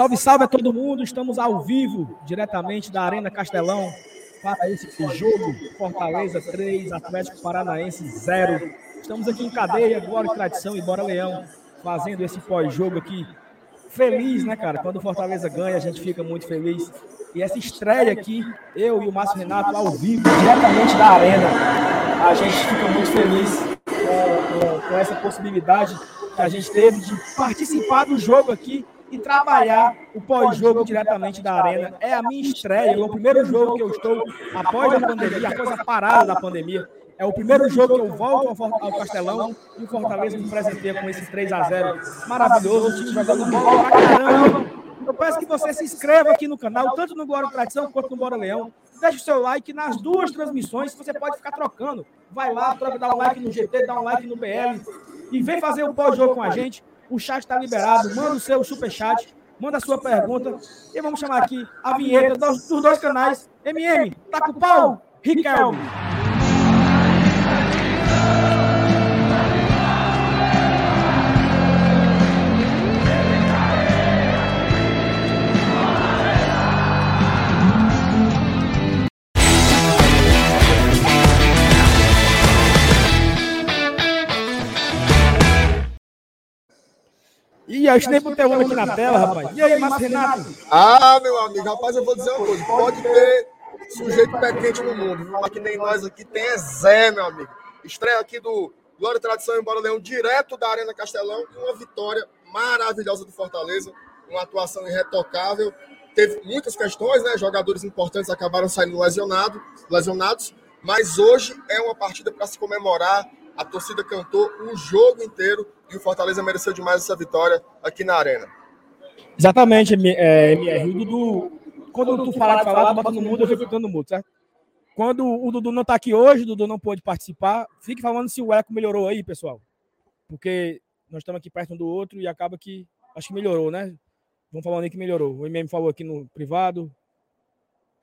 Salve, salve a todo mundo. Estamos ao vivo, diretamente da Arena Castelão, para esse jogo. Fortaleza 3, Atlético Paranaense 0. Estamos aqui em cadeia, Glória e Tradição e Bora Leão, fazendo esse pós-jogo aqui. Feliz, né, cara? Quando o Fortaleza ganha, a gente fica muito feliz. E essa estreia aqui, eu e o Márcio Renato ao vivo, diretamente da Arena, a gente fica muito feliz com, com, com essa possibilidade que a gente teve de participar do jogo aqui e trabalhar o pós-jogo diretamente da arena. É a minha estreia, é o primeiro jogo que eu estou após a pandemia, após a parada da pandemia. É o primeiro jogo que eu volto ao Castelão e o Fortaleza me presenteia com esse 3 a 0 maravilhoso, o time jogando bola pra caramba. Eu peço que você se inscreva aqui no canal, tanto no Bora Tradição quanto no Bora Leão. Deixe o seu like nas duas transmissões, você pode ficar trocando. Vai lá, troca, dá um like no GT, dá um like no BL e vem fazer o pós-jogo com a gente. O chat está liberado. Manda o seu superchat, manda a sua pergunta. E vamos chamar aqui a vinheta dos, dois canais. MM, tá com pau? Riquelme. Ih, acho que nem botei o aqui na tela, rapaz. E aí, Márcio Renato? Ah, meu amigo, rapaz, eu vou dizer uma coisa. Pode ter sujeito pé quente no mundo, mas que nem nós aqui tem é Zé, meu amigo. Estreia aqui do Glória Tradição em Bora Leão, direto da Arena Castelão, e uma vitória maravilhosa do Fortaleza, uma atuação irretocável. Teve muitas questões, né? Jogadores importantes acabaram saindo lesionado, lesionados, mas hoje é uma partida para se comemorar. A torcida cantou o jogo inteiro e o Fortaleza mereceu demais essa vitória aqui na Arena. Exatamente, é, MR. O Dudu, quando tu falar de falar, tu bota no mudo, eu fico ficando mudo, certo? Quando o Dudu não tá aqui hoje, o Dudu não pôde participar, fique falando se o eco melhorou aí, pessoal. Porque nós estamos aqui perto um do outro e acaba que. Acho que melhorou, né? Vamos falando aí que melhorou. O MM falou aqui no privado.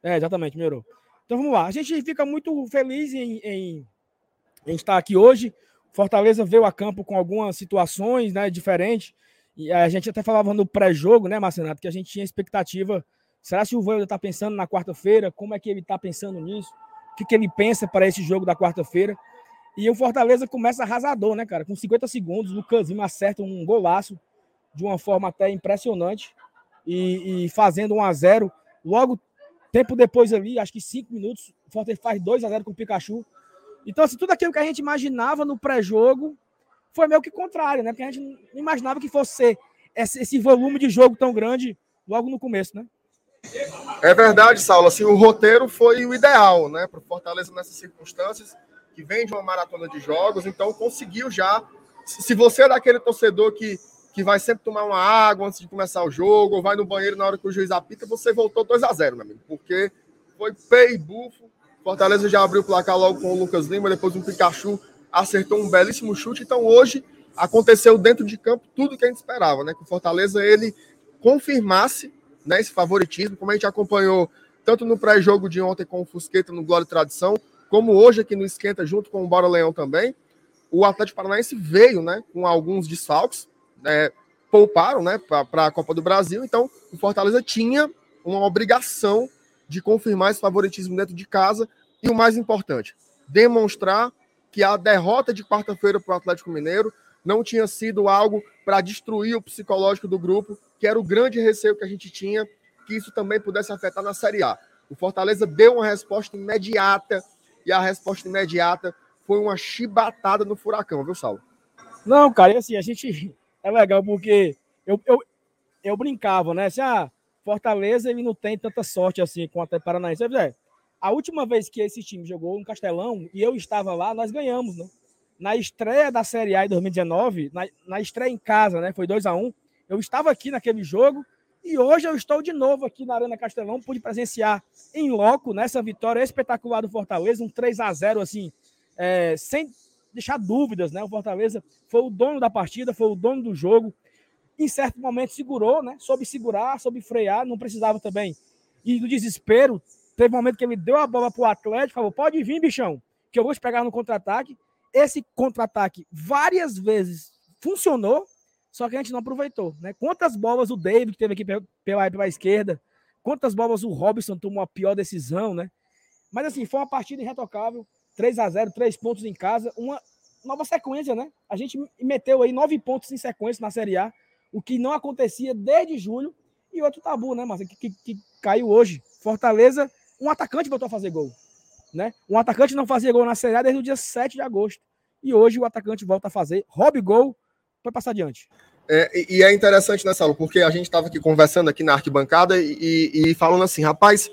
É, exatamente, melhorou. Então vamos lá. A gente fica muito feliz em, em, em estar aqui hoje. Fortaleza veio a campo com algumas situações né, diferentes. E a gente até falava no pré-jogo, né, Marcenato, que a gente tinha expectativa. Será que o Voivoda está pensando na quarta-feira? Como é que ele está pensando nisso? O que, que ele pensa para esse jogo da quarta-feira? E o Fortaleza começa arrasador, né, cara? Com 50 segundos, o Casimiro acerta um golaço de uma forma até impressionante e, e fazendo 1 a 0 Logo, tempo depois ali, acho que 5 minutos, o Fortaleza faz 2 a 0 com o Pikachu. Então, assim, tudo aquilo que a gente imaginava no pré-jogo foi meio que contrário, né? Porque a gente não imaginava que fosse ser esse, volume de jogo tão grande logo no começo, né? É verdade, Saulo. Assim, o roteiro foi o ideal, né? Para o Fortaleza nessas circunstâncias, que vem de uma maratona de jogos, então conseguiu já. Se você é daquele torcedor que, que vai sempre tomar uma água antes de começar o jogo, ou vai no banheiro na hora que o juiz apita, você voltou 2 a 0 meu amigo, porque foi pei e bufo Fortaleza já abriu o placar logo com o Lucas Lima, depois um Pikachu acertou um belíssimo chute. Então hoje aconteceu dentro de campo tudo que a gente esperava, né? Que o Fortaleza ele confirmasse né, esse favoritismo, como a gente acompanhou tanto no pré-jogo de ontem com o Fusqueta no Glória e Tradição, como hoje aqui no Esquenta junto com o Bora Leão também. O Atlético Paranaense veio, né, com alguns desfalques, né, pouparam, né, para a Copa do Brasil. Então, o Fortaleza tinha uma obrigação de confirmar esse favoritismo dentro de casa e o mais importante, demonstrar que a derrota de quarta-feira para o Atlético Mineiro não tinha sido algo para destruir o psicológico do grupo, que era o grande receio que a gente tinha, que isso também pudesse afetar na Série A. O Fortaleza deu uma resposta imediata e a resposta imediata foi uma chibatada no furacão, viu, Saulo? Não, cara, e assim, a gente é legal porque eu, eu, eu brincava, né? Assim, ah, Fortaleza ele não tem tanta sorte assim com Atlético Paranaense. É, a última vez que esse time jogou no Castelão e eu estava lá, nós ganhamos, né? Na estreia da Série A em 2019, na, na estreia em casa, né? Foi 2 a 1 um, Eu estava aqui naquele jogo e hoje eu estou de novo aqui na Arena Castelão, pude presenciar em loco nessa vitória espetacular do Fortaleza, um 3 a 0 assim, é, sem deixar dúvidas, né? O Fortaleza foi o dono da partida, foi o dono do jogo, em certo momento segurou, né? Soube segurar, soube frear, não precisava também. E do desespero, teve um momento que ele deu a bola para o Atlético, falou: pode vir, bichão, que eu vou te pegar no contra-ataque. Esse contra-ataque várias vezes funcionou, só que a gente não aproveitou, né? Quantas bolas o David teve aqui pela, pela esquerda, quantas bolas o Robson tomou a pior decisão, né? Mas assim, foi uma partida irretocável, 3 a 0 três pontos em casa, uma nova sequência, né? A gente meteu aí nove pontos em sequência na Série A, o que não acontecia desde julho, e outro tabu, né, Márcio, que, que, que caiu hoje. Fortaleza, um atacante voltou a fazer gol, né? Um atacante não fazia gol na Série A desde o dia 7 de agosto, e hoje o atacante volta a fazer, roube gol, para passar adiante. É, e é interessante, né, Saulo, porque a gente estava aqui conversando aqui na arquibancada e, e, e falando assim, rapaz,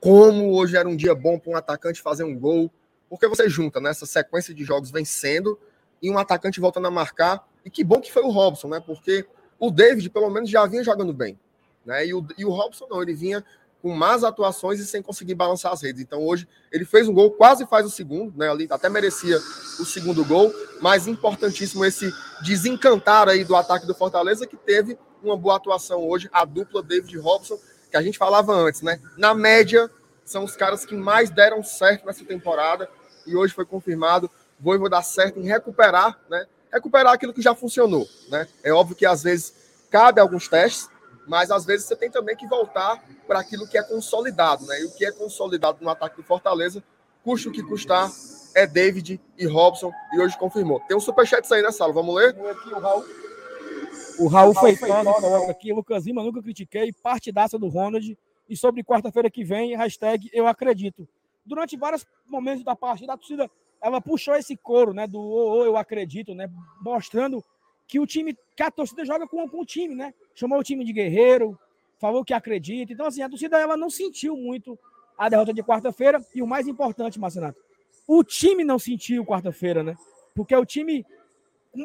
como hoje era um dia bom para um atacante fazer um gol, porque você junta nessa né, sequência de jogos vencendo e um atacante voltando a marcar. E que bom que foi o Robson, né? Porque o David, pelo menos, já vinha jogando bem. Né? E, o, e o Robson não, ele vinha com más atuações e sem conseguir balançar as redes. Então hoje ele fez um gol, quase faz o segundo, né? Ali até merecia o segundo gol, mas importantíssimo esse desencantar aí do ataque do Fortaleza que teve uma boa atuação hoje, a dupla David Robson, que a gente falava antes, né? Na média, são os caras que mais deram certo nessa temporada e hoje foi confirmado, vou dar certo em recuperar, né? Recuperar aquilo que já funcionou, né? É óbvio que às vezes cabe alguns testes, mas às vezes você tem também que voltar para aquilo que é consolidado, né? E o que é consolidado no ataque do Fortaleza, custa o que custar, é David e Robson, e hoje confirmou. Tem um superchat aí na sala, vamos ler? o Raul. O Raul Feitosa coloca aqui, Lucas Lima, nunca critiquei, partidaça do Ronald, e sobre quarta-feira que vem, hashtag eu acredito durante vários momentos da partida, a torcida ela puxou esse coro, né, do oh, oh, eu acredito, né, mostrando que o time, que a torcida joga com, com o time, né? Chamou o time de guerreiro, falou que acredita. Então, assim, a torcida ela não sentiu muito a derrota de quarta-feira. E o mais importante, Marcenato, o time não sentiu quarta-feira, né? Porque o time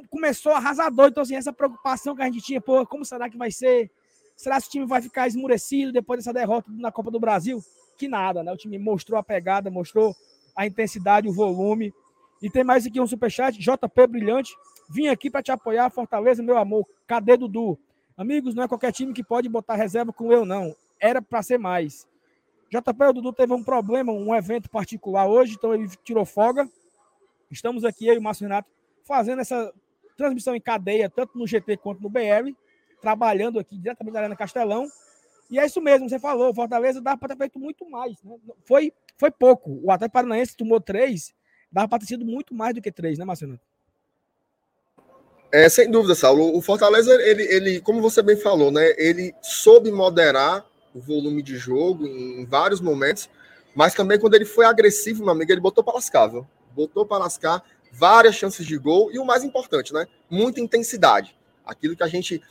começou arrasador. Então, assim, essa preocupação que a gente tinha, pô, como será que vai ser? Será que o time vai ficar esmurecido depois dessa derrota na Copa do Brasil? que nada, né? O time mostrou a pegada, mostrou a intensidade, o volume. E tem mais aqui um superchat, JP Brilhante. Vim aqui para te apoiar, Fortaleza, meu amor. Cadê Dudu? Amigos, não é qualquer time que pode botar reserva com eu, não. Era para ser mais. JP, o Dudu teve um problema, um evento particular hoje, então ele tirou folga. Estamos aqui, eu e o Márcio Renato, fazendo essa transmissão em cadeia, tanto no GT quanto no BL, trabalhando aqui diretamente na Arena Castelão. E é isso mesmo, você falou, Fortaleza dá para ter feito muito mais. Né? Foi, foi pouco. O Atlético Paranaense tomou três, dava para ter sido muito mais do que três, né, Marcelo? É, sem dúvida, Saulo. O Fortaleza, ele, ele, como você bem falou, né? Ele soube moderar o volume de jogo em vários momentos, mas também quando ele foi agressivo, meu amigo, ele botou para lascar, viu? Botou para lascar várias chances de gol e o mais importante, né? Muita intensidade. Aquilo que a gente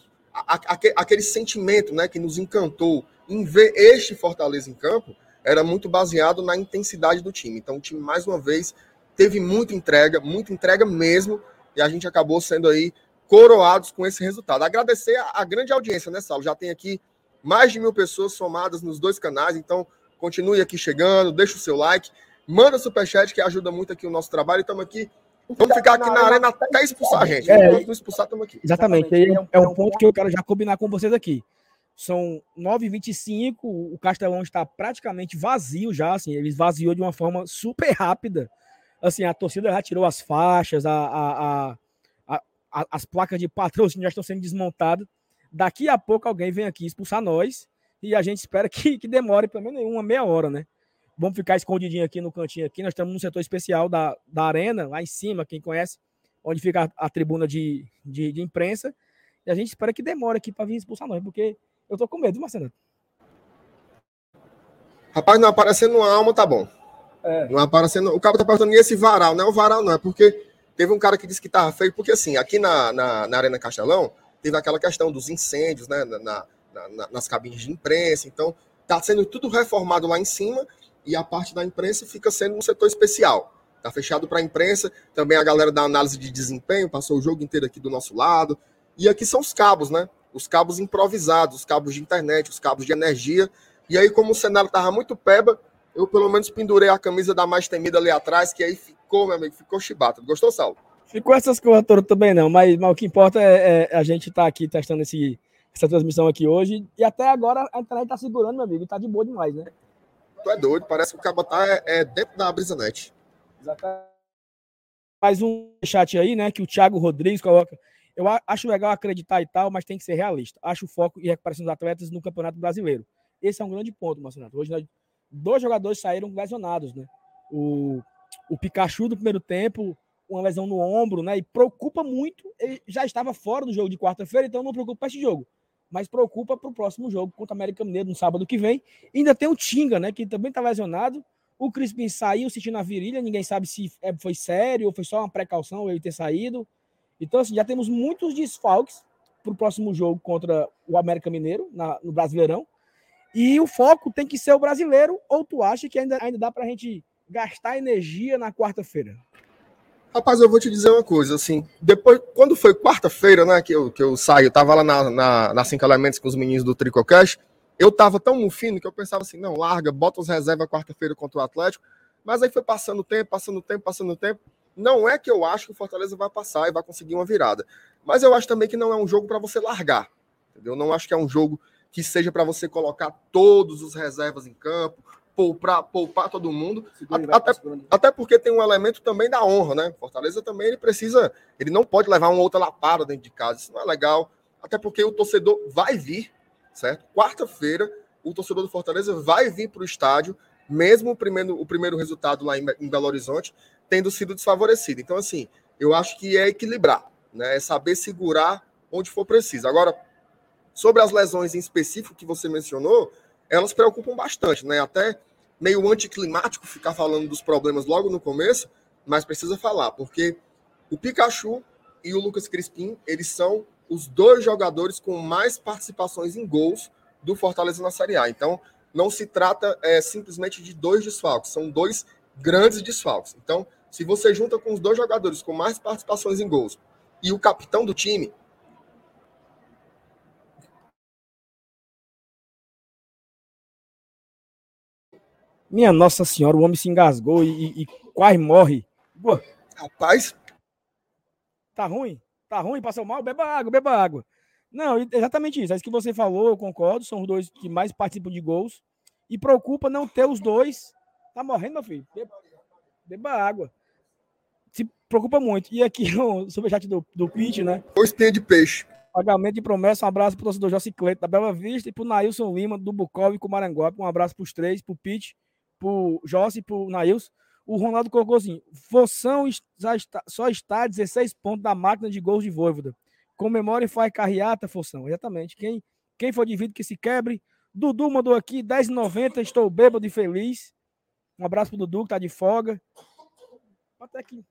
aquele sentimento né, que nos encantou em ver este Fortaleza em campo era muito baseado na intensidade do time. Então, o time, mais uma vez, teve muita entrega, muita entrega mesmo, e a gente acabou sendo aí coroados com esse resultado. Agradecer a, a grande audiência, né, Saulo? Já tem aqui mais de mil pessoas somadas nos dois canais, então continue aqui chegando, deixa o seu like, manda superchat que ajuda muito aqui o nosso trabalho. Estamos aqui Vamos ficar aqui na arena até expulsar a gente. É, não expulsar, estamos aqui. Exatamente. É, é um ponto que eu quero já combinar com vocês aqui. São 9h25, o Castelão está praticamente vazio já, assim, ele esvaziou de uma forma super rápida. Assim, a torcida já tirou as faixas, a, a, a, a as placas de patrocínio já estão sendo desmontadas. Daqui a pouco alguém vem aqui expulsar nós e a gente espera que, que demore pelo menos uma meia hora, né? Vamos ficar escondidinho aqui no cantinho aqui. Nós estamos no setor especial da, da arena, lá em cima, quem conhece, onde fica a, a tribuna de, de, de, imprensa. E a gente espera que demore aqui para vir expulsar nós, porque eu tô com medo, Marcelo. Rapaz, não aparecendo uma alma, tá bom. É. Não aparecendo. O cabo tá perguntando, e esse varal? Não é o varal, não, é porque teve um cara que disse que tava feio, porque assim, aqui na, na, na Arena Castelão, teve aquela questão dos incêndios, né, na, na, na, nas cabines de imprensa, então tá sendo tudo reformado lá em cima e a parte da imprensa fica sendo um setor especial. Está fechado para a imprensa, também a galera da análise de desempenho passou o jogo inteiro aqui do nosso lado. E aqui são os cabos, né? Os cabos improvisados, os cabos de internet, os cabos de energia. E aí, como o cenário estava muito peba, eu pelo menos pendurei a camisa da mais temida ali atrás, que aí ficou, meu amigo, ficou chibata. Gostou, Saulo? Ficou essas coisas todas também não, mas, mas o que importa é, é a gente estar tá aqui testando esse, essa transmissão aqui hoje. E até agora a internet está segurando, meu amigo, e tá de boa demais, né? Tu é doido, parece que o cabo tá é, é dentro da BrisaNet. Exatamente. Mais um chat aí, né? Que o Thiago Rodrigues coloca. Eu acho legal acreditar e tal, mas tem que ser realista. Acho o foco e recuperação dos atletas no Campeonato Brasileiro. Esse é um grande ponto, Marcelo. Hoje nós, dois jogadores saíram lesionados, né? O, o Pikachu do primeiro tempo, uma lesão no ombro, né? E preocupa muito. Ele já estava fora do jogo de quarta-feira, então não preocupa para esse jogo. Mas preocupa para o próximo jogo contra o América Mineiro no sábado que vem. E ainda tem o Tinga, né? Que também está lesionado. O Crispim saiu sentindo a virilha, ninguém sabe se é, foi sério ou foi só uma precaução ele ter saído. Então, assim, já temos muitos desfalques para o próximo jogo contra o América Mineiro, na, no Brasileirão. E o foco tem que ser o brasileiro, ou tu acha que ainda, ainda dá para a gente gastar energia na quarta-feira? Rapaz, eu vou te dizer uma coisa, assim, depois, quando foi quarta-feira, né, que eu, que eu saio, eu tava lá na, na, na Cinco Elementos com os meninos do Tricocast, eu tava tão fino que eu pensava assim, não, larga, bota os reservas quarta-feira contra o Atlético, mas aí foi passando o tempo, passando o tempo, passando o tempo, não é que eu acho que o Fortaleza vai passar e vai conseguir uma virada, mas eu acho também que não é um jogo para você largar, entendeu? Não acho que é um jogo que seja para você colocar todos os reservas em campo, poupar, poupar todo mundo, até, até porque tem um elemento também da honra, né? Fortaleza também ele precisa, ele não pode levar uma outra lapada dentro de casa, isso não é legal, até porque o torcedor vai vir, certo? Quarta-feira, o torcedor do Fortaleza vai vir para o estádio, mesmo o primeiro, o primeiro resultado lá em, em Belo Horizonte tendo sido desfavorecido. Então, assim, eu acho que é equilibrar, né? É saber segurar onde for preciso. Agora, sobre as lesões em específico que você mencionou, elas preocupam bastante, né? Até meio anticlimático ficar falando dos problemas logo no começo, mas precisa falar, porque o Pikachu e o Lucas Crispim, eles são os dois jogadores com mais participações em gols do Fortaleza na Série A. Então, não se trata é, simplesmente de dois desfalques, são dois grandes desfalques. Então, se você junta com os dois jogadores com mais participações em gols e o capitão do time, Minha Nossa Senhora, o homem se engasgou e, e, quase morre. Boa. Rapaz. Tá ruim? Tá ruim? Passou mal? Beba água, beba água. Não, exatamente isso. É isso que você falou, eu concordo. São os dois que mais participam de gols. E preocupa não ter os dois. Tá morrendo, meu filho? Beba, beba água. Se preocupa muito. E aqui o superchat do, do Pitch, né? Dois tem de peixe. Pagamento de promessa, um abraço pro torcedor Jocicleto da Bela Vista e pro Nailson Lima, do Bucov e com Maranguape. Um abraço pros três, pro Pitch pro Jossi e pro Nails, o Ronaldo colocou assim: está, só está a 16 pontos da máquina de gols de Voivoda. Comemora e faz carreata, Foção. Exatamente. Quem, quem for de vidro que se quebre. Dudu mandou aqui, 10,90. Estou bêbado e feliz. Um abraço pro Dudu, que tá de folga. Até aqui.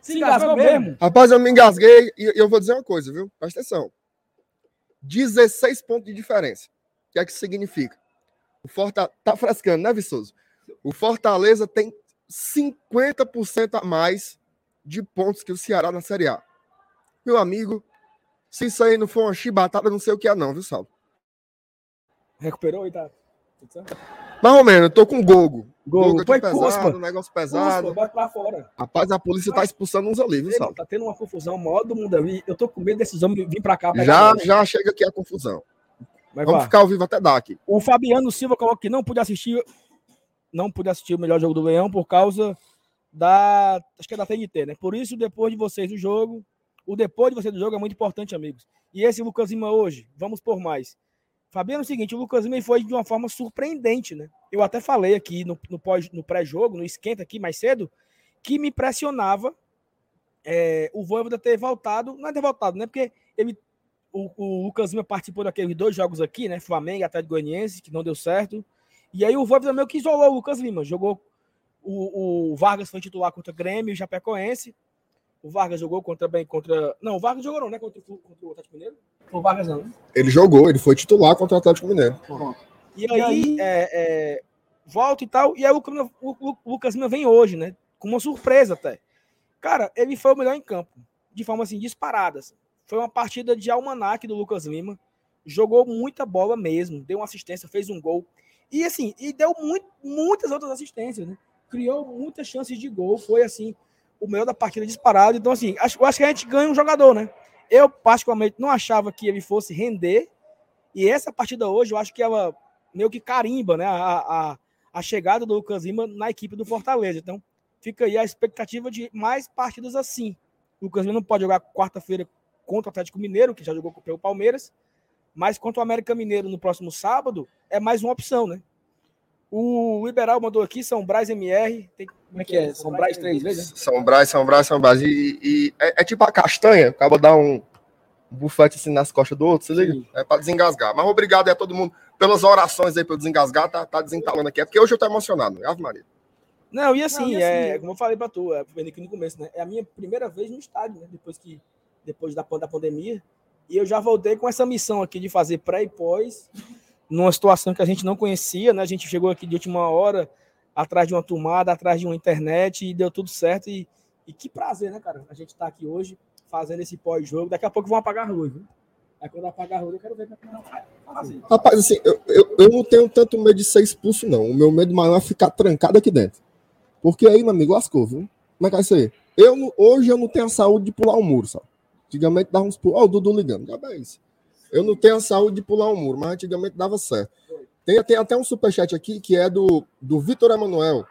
Se engasgou mesmo. Rapaz, eu me engasguei e eu vou dizer uma coisa, viu? Presta atenção. 16 pontos de diferença. O que é que isso significa? O Fortaleza tá frescando, né, Viçoso? O Fortaleza tem 50% a mais de pontos que o Ceará na Série A. Meu amigo, se isso aí não for uma chibatada, não sei o que é não, viu, Saulo? Recuperou e tá... Mais ou menos, eu tô com gogo. Gogo, Gogo pesado, cuspa. negócio pesado. Cuspa, pra fora. Rapaz, a polícia tá expulsando uns ali, viu, Saulo? Tá tendo uma confusão maior do mundo ali. Eu tô com medo desses homens vir pra cá. Já, já chega aqui a confusão. Mas Vamos ficar ao vivo até dar aqui. O Fabiano Silva coloca que não pude assistir, não pude assistir o melhor jogo do Leão por causa da, acho que é da TNT, né? Por isso, depois de vocês do jogo, o depois de vocês do jogo é muito importante, amigos. E esse Lucas Lima hoje, vamos por mais. Fabiano, é o seguinte, o Lucas Lima foi de uma forma surpreendente, né? Eu até falei aqui no, no, no pré-jogo, no esquenta aqui mais cedo, que me impressionava é, o Voivoda ter voltado, não é ter voltado, né? Porque ele o, o Lucas Lima participou daqueles dois jogos aqui, né? Flamengo e Atlético Goianiense, que não deu certo. E aí o Voivoda meio que isolou o Lucas Lima. Jogou. O, o Vargas foi titular contra o Grêmio e Japecoense. O Vargas jogou contra bem contra. Não, o Vargas jogou não, né? Contra, contra o Atlético Mineiro. O Vargas não, né? Ele jogou, ele foi titular contra o Atlético Mineiro. E, e aí, aí... É, é, volta e tal. E aí o, o, o Lucas Lima vem hoje, né? Com uma surpresa até. Cara, ele foi o melhor em campo. De forma assim, disparada. Assim. Foi uma partida de almanac do Lucas Lima. Jogou muita bola mesmo, deu uma assistência, fez um gol. E assim, e deu muito, muitas outras assistências, né? Criou muitas chances de gol. Foi assim, o melhor da partida disparado. Então, assim, acho, acho que a gente ganha um jogador, né? Eu, particularmente, não achava que ele fosse render. E essa partida hoje, eu acho que ela meio que carimba, né? A, a, a chegada do Lucas Lima na equipe do Fortaleza. Então, fica aí a expectativa de mais partidas assim O Lucas Lima não pode jogar quarta-feira contra o Atlético Mineiro, que já jogou com o Palmeiras, mas contra o América Mineiro no próximo sábado, é mais uma opção, né? O Liberal mandou aqui, São Brás MR. Tem, como é que é? São Brás três vezes? Né? São Brás, São Brás, São Brás. E, e é, é, tipo a castanha, acaba dar um bufete assim nas costas do outro, você liga? É para desengasgar. Mas obrigado a todo mundo pelas orações aí para desengasgar, tá, tá desentalando aqui. É porque hoje eu tô emocionado, Ave Maria. Não, e assim, Não, e assim é, como eu falei para tu, é, aqui no começo, né? É a minha primeira vez no estádio, né? Depois, que, depois da, da pandemia. E eu já voltei com essa missão aqui de fazer pré e pós, numa situação que a gente não conhecia, né? A gente chegou aqui de última hora, atrás de uma tomada, atrás de uma internet, e deu tudo certo. E, e que prazer, né, cara? A gente tá aqui hoje fazendo esse pós-jogo. Daqui a pouco vão apagar a luz, viu? Aí quando apagar a luz, eu quero ver como é que vai fazer. Rapaz, assim, eu, eu, eu não tenho tanto medo de ser expulso, não. O meu medo maior é ficar trancado aqui dentro. Porque aí, meu amigo, lascou, viu? Como é que vai ser? Eu, hoje eu não tenho a saúde de pular o um muro, sabe? Antigamente dava uns pulos. Ó, o Dudu ligando. Isso. Eu não tenho a saúde de pular um muro, mas antigamente dava certo. Tem, tem até um superchat aqui que é do, do Vitor Emanuel.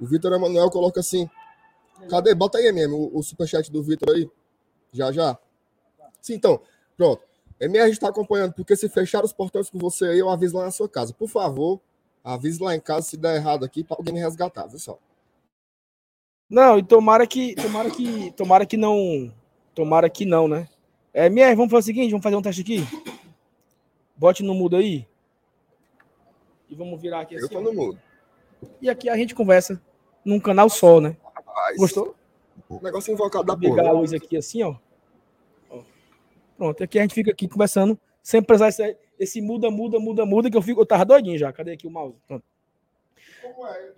O Vitor Emanuel coloca assim. Cadê? Bota aí mesmo o, o superchat do Vitor aí. Já, já. Sim, então. Pronto. MR está acompanhando, porque se fechar os portões com você aí, eu aviso lá na sua casa. Por favor, avise lá em casa se der errado aqui para alguém me resgatar, viu só? Não, e tomara que, tomara que, tomara que não, tomara que não, né? É, MR, vamos fazer o seguinte, vamos fazer um teste aqui. Bote no mudo aí. E vamos virar aqui assim. Eu tô no mudo. E aqui a gente conversa num canal só, né? Rapaz, Gostou? O negócio invocado da porra. Ligar a luz aqui assim, ó. ó. Pronto, aqui a gente fica aqui conversando, sem precisar esse, esse muda, muda, muda, muda, que eu fico, eu tava doidinho já. Cadê aqui o mouse? Pronto. Como é?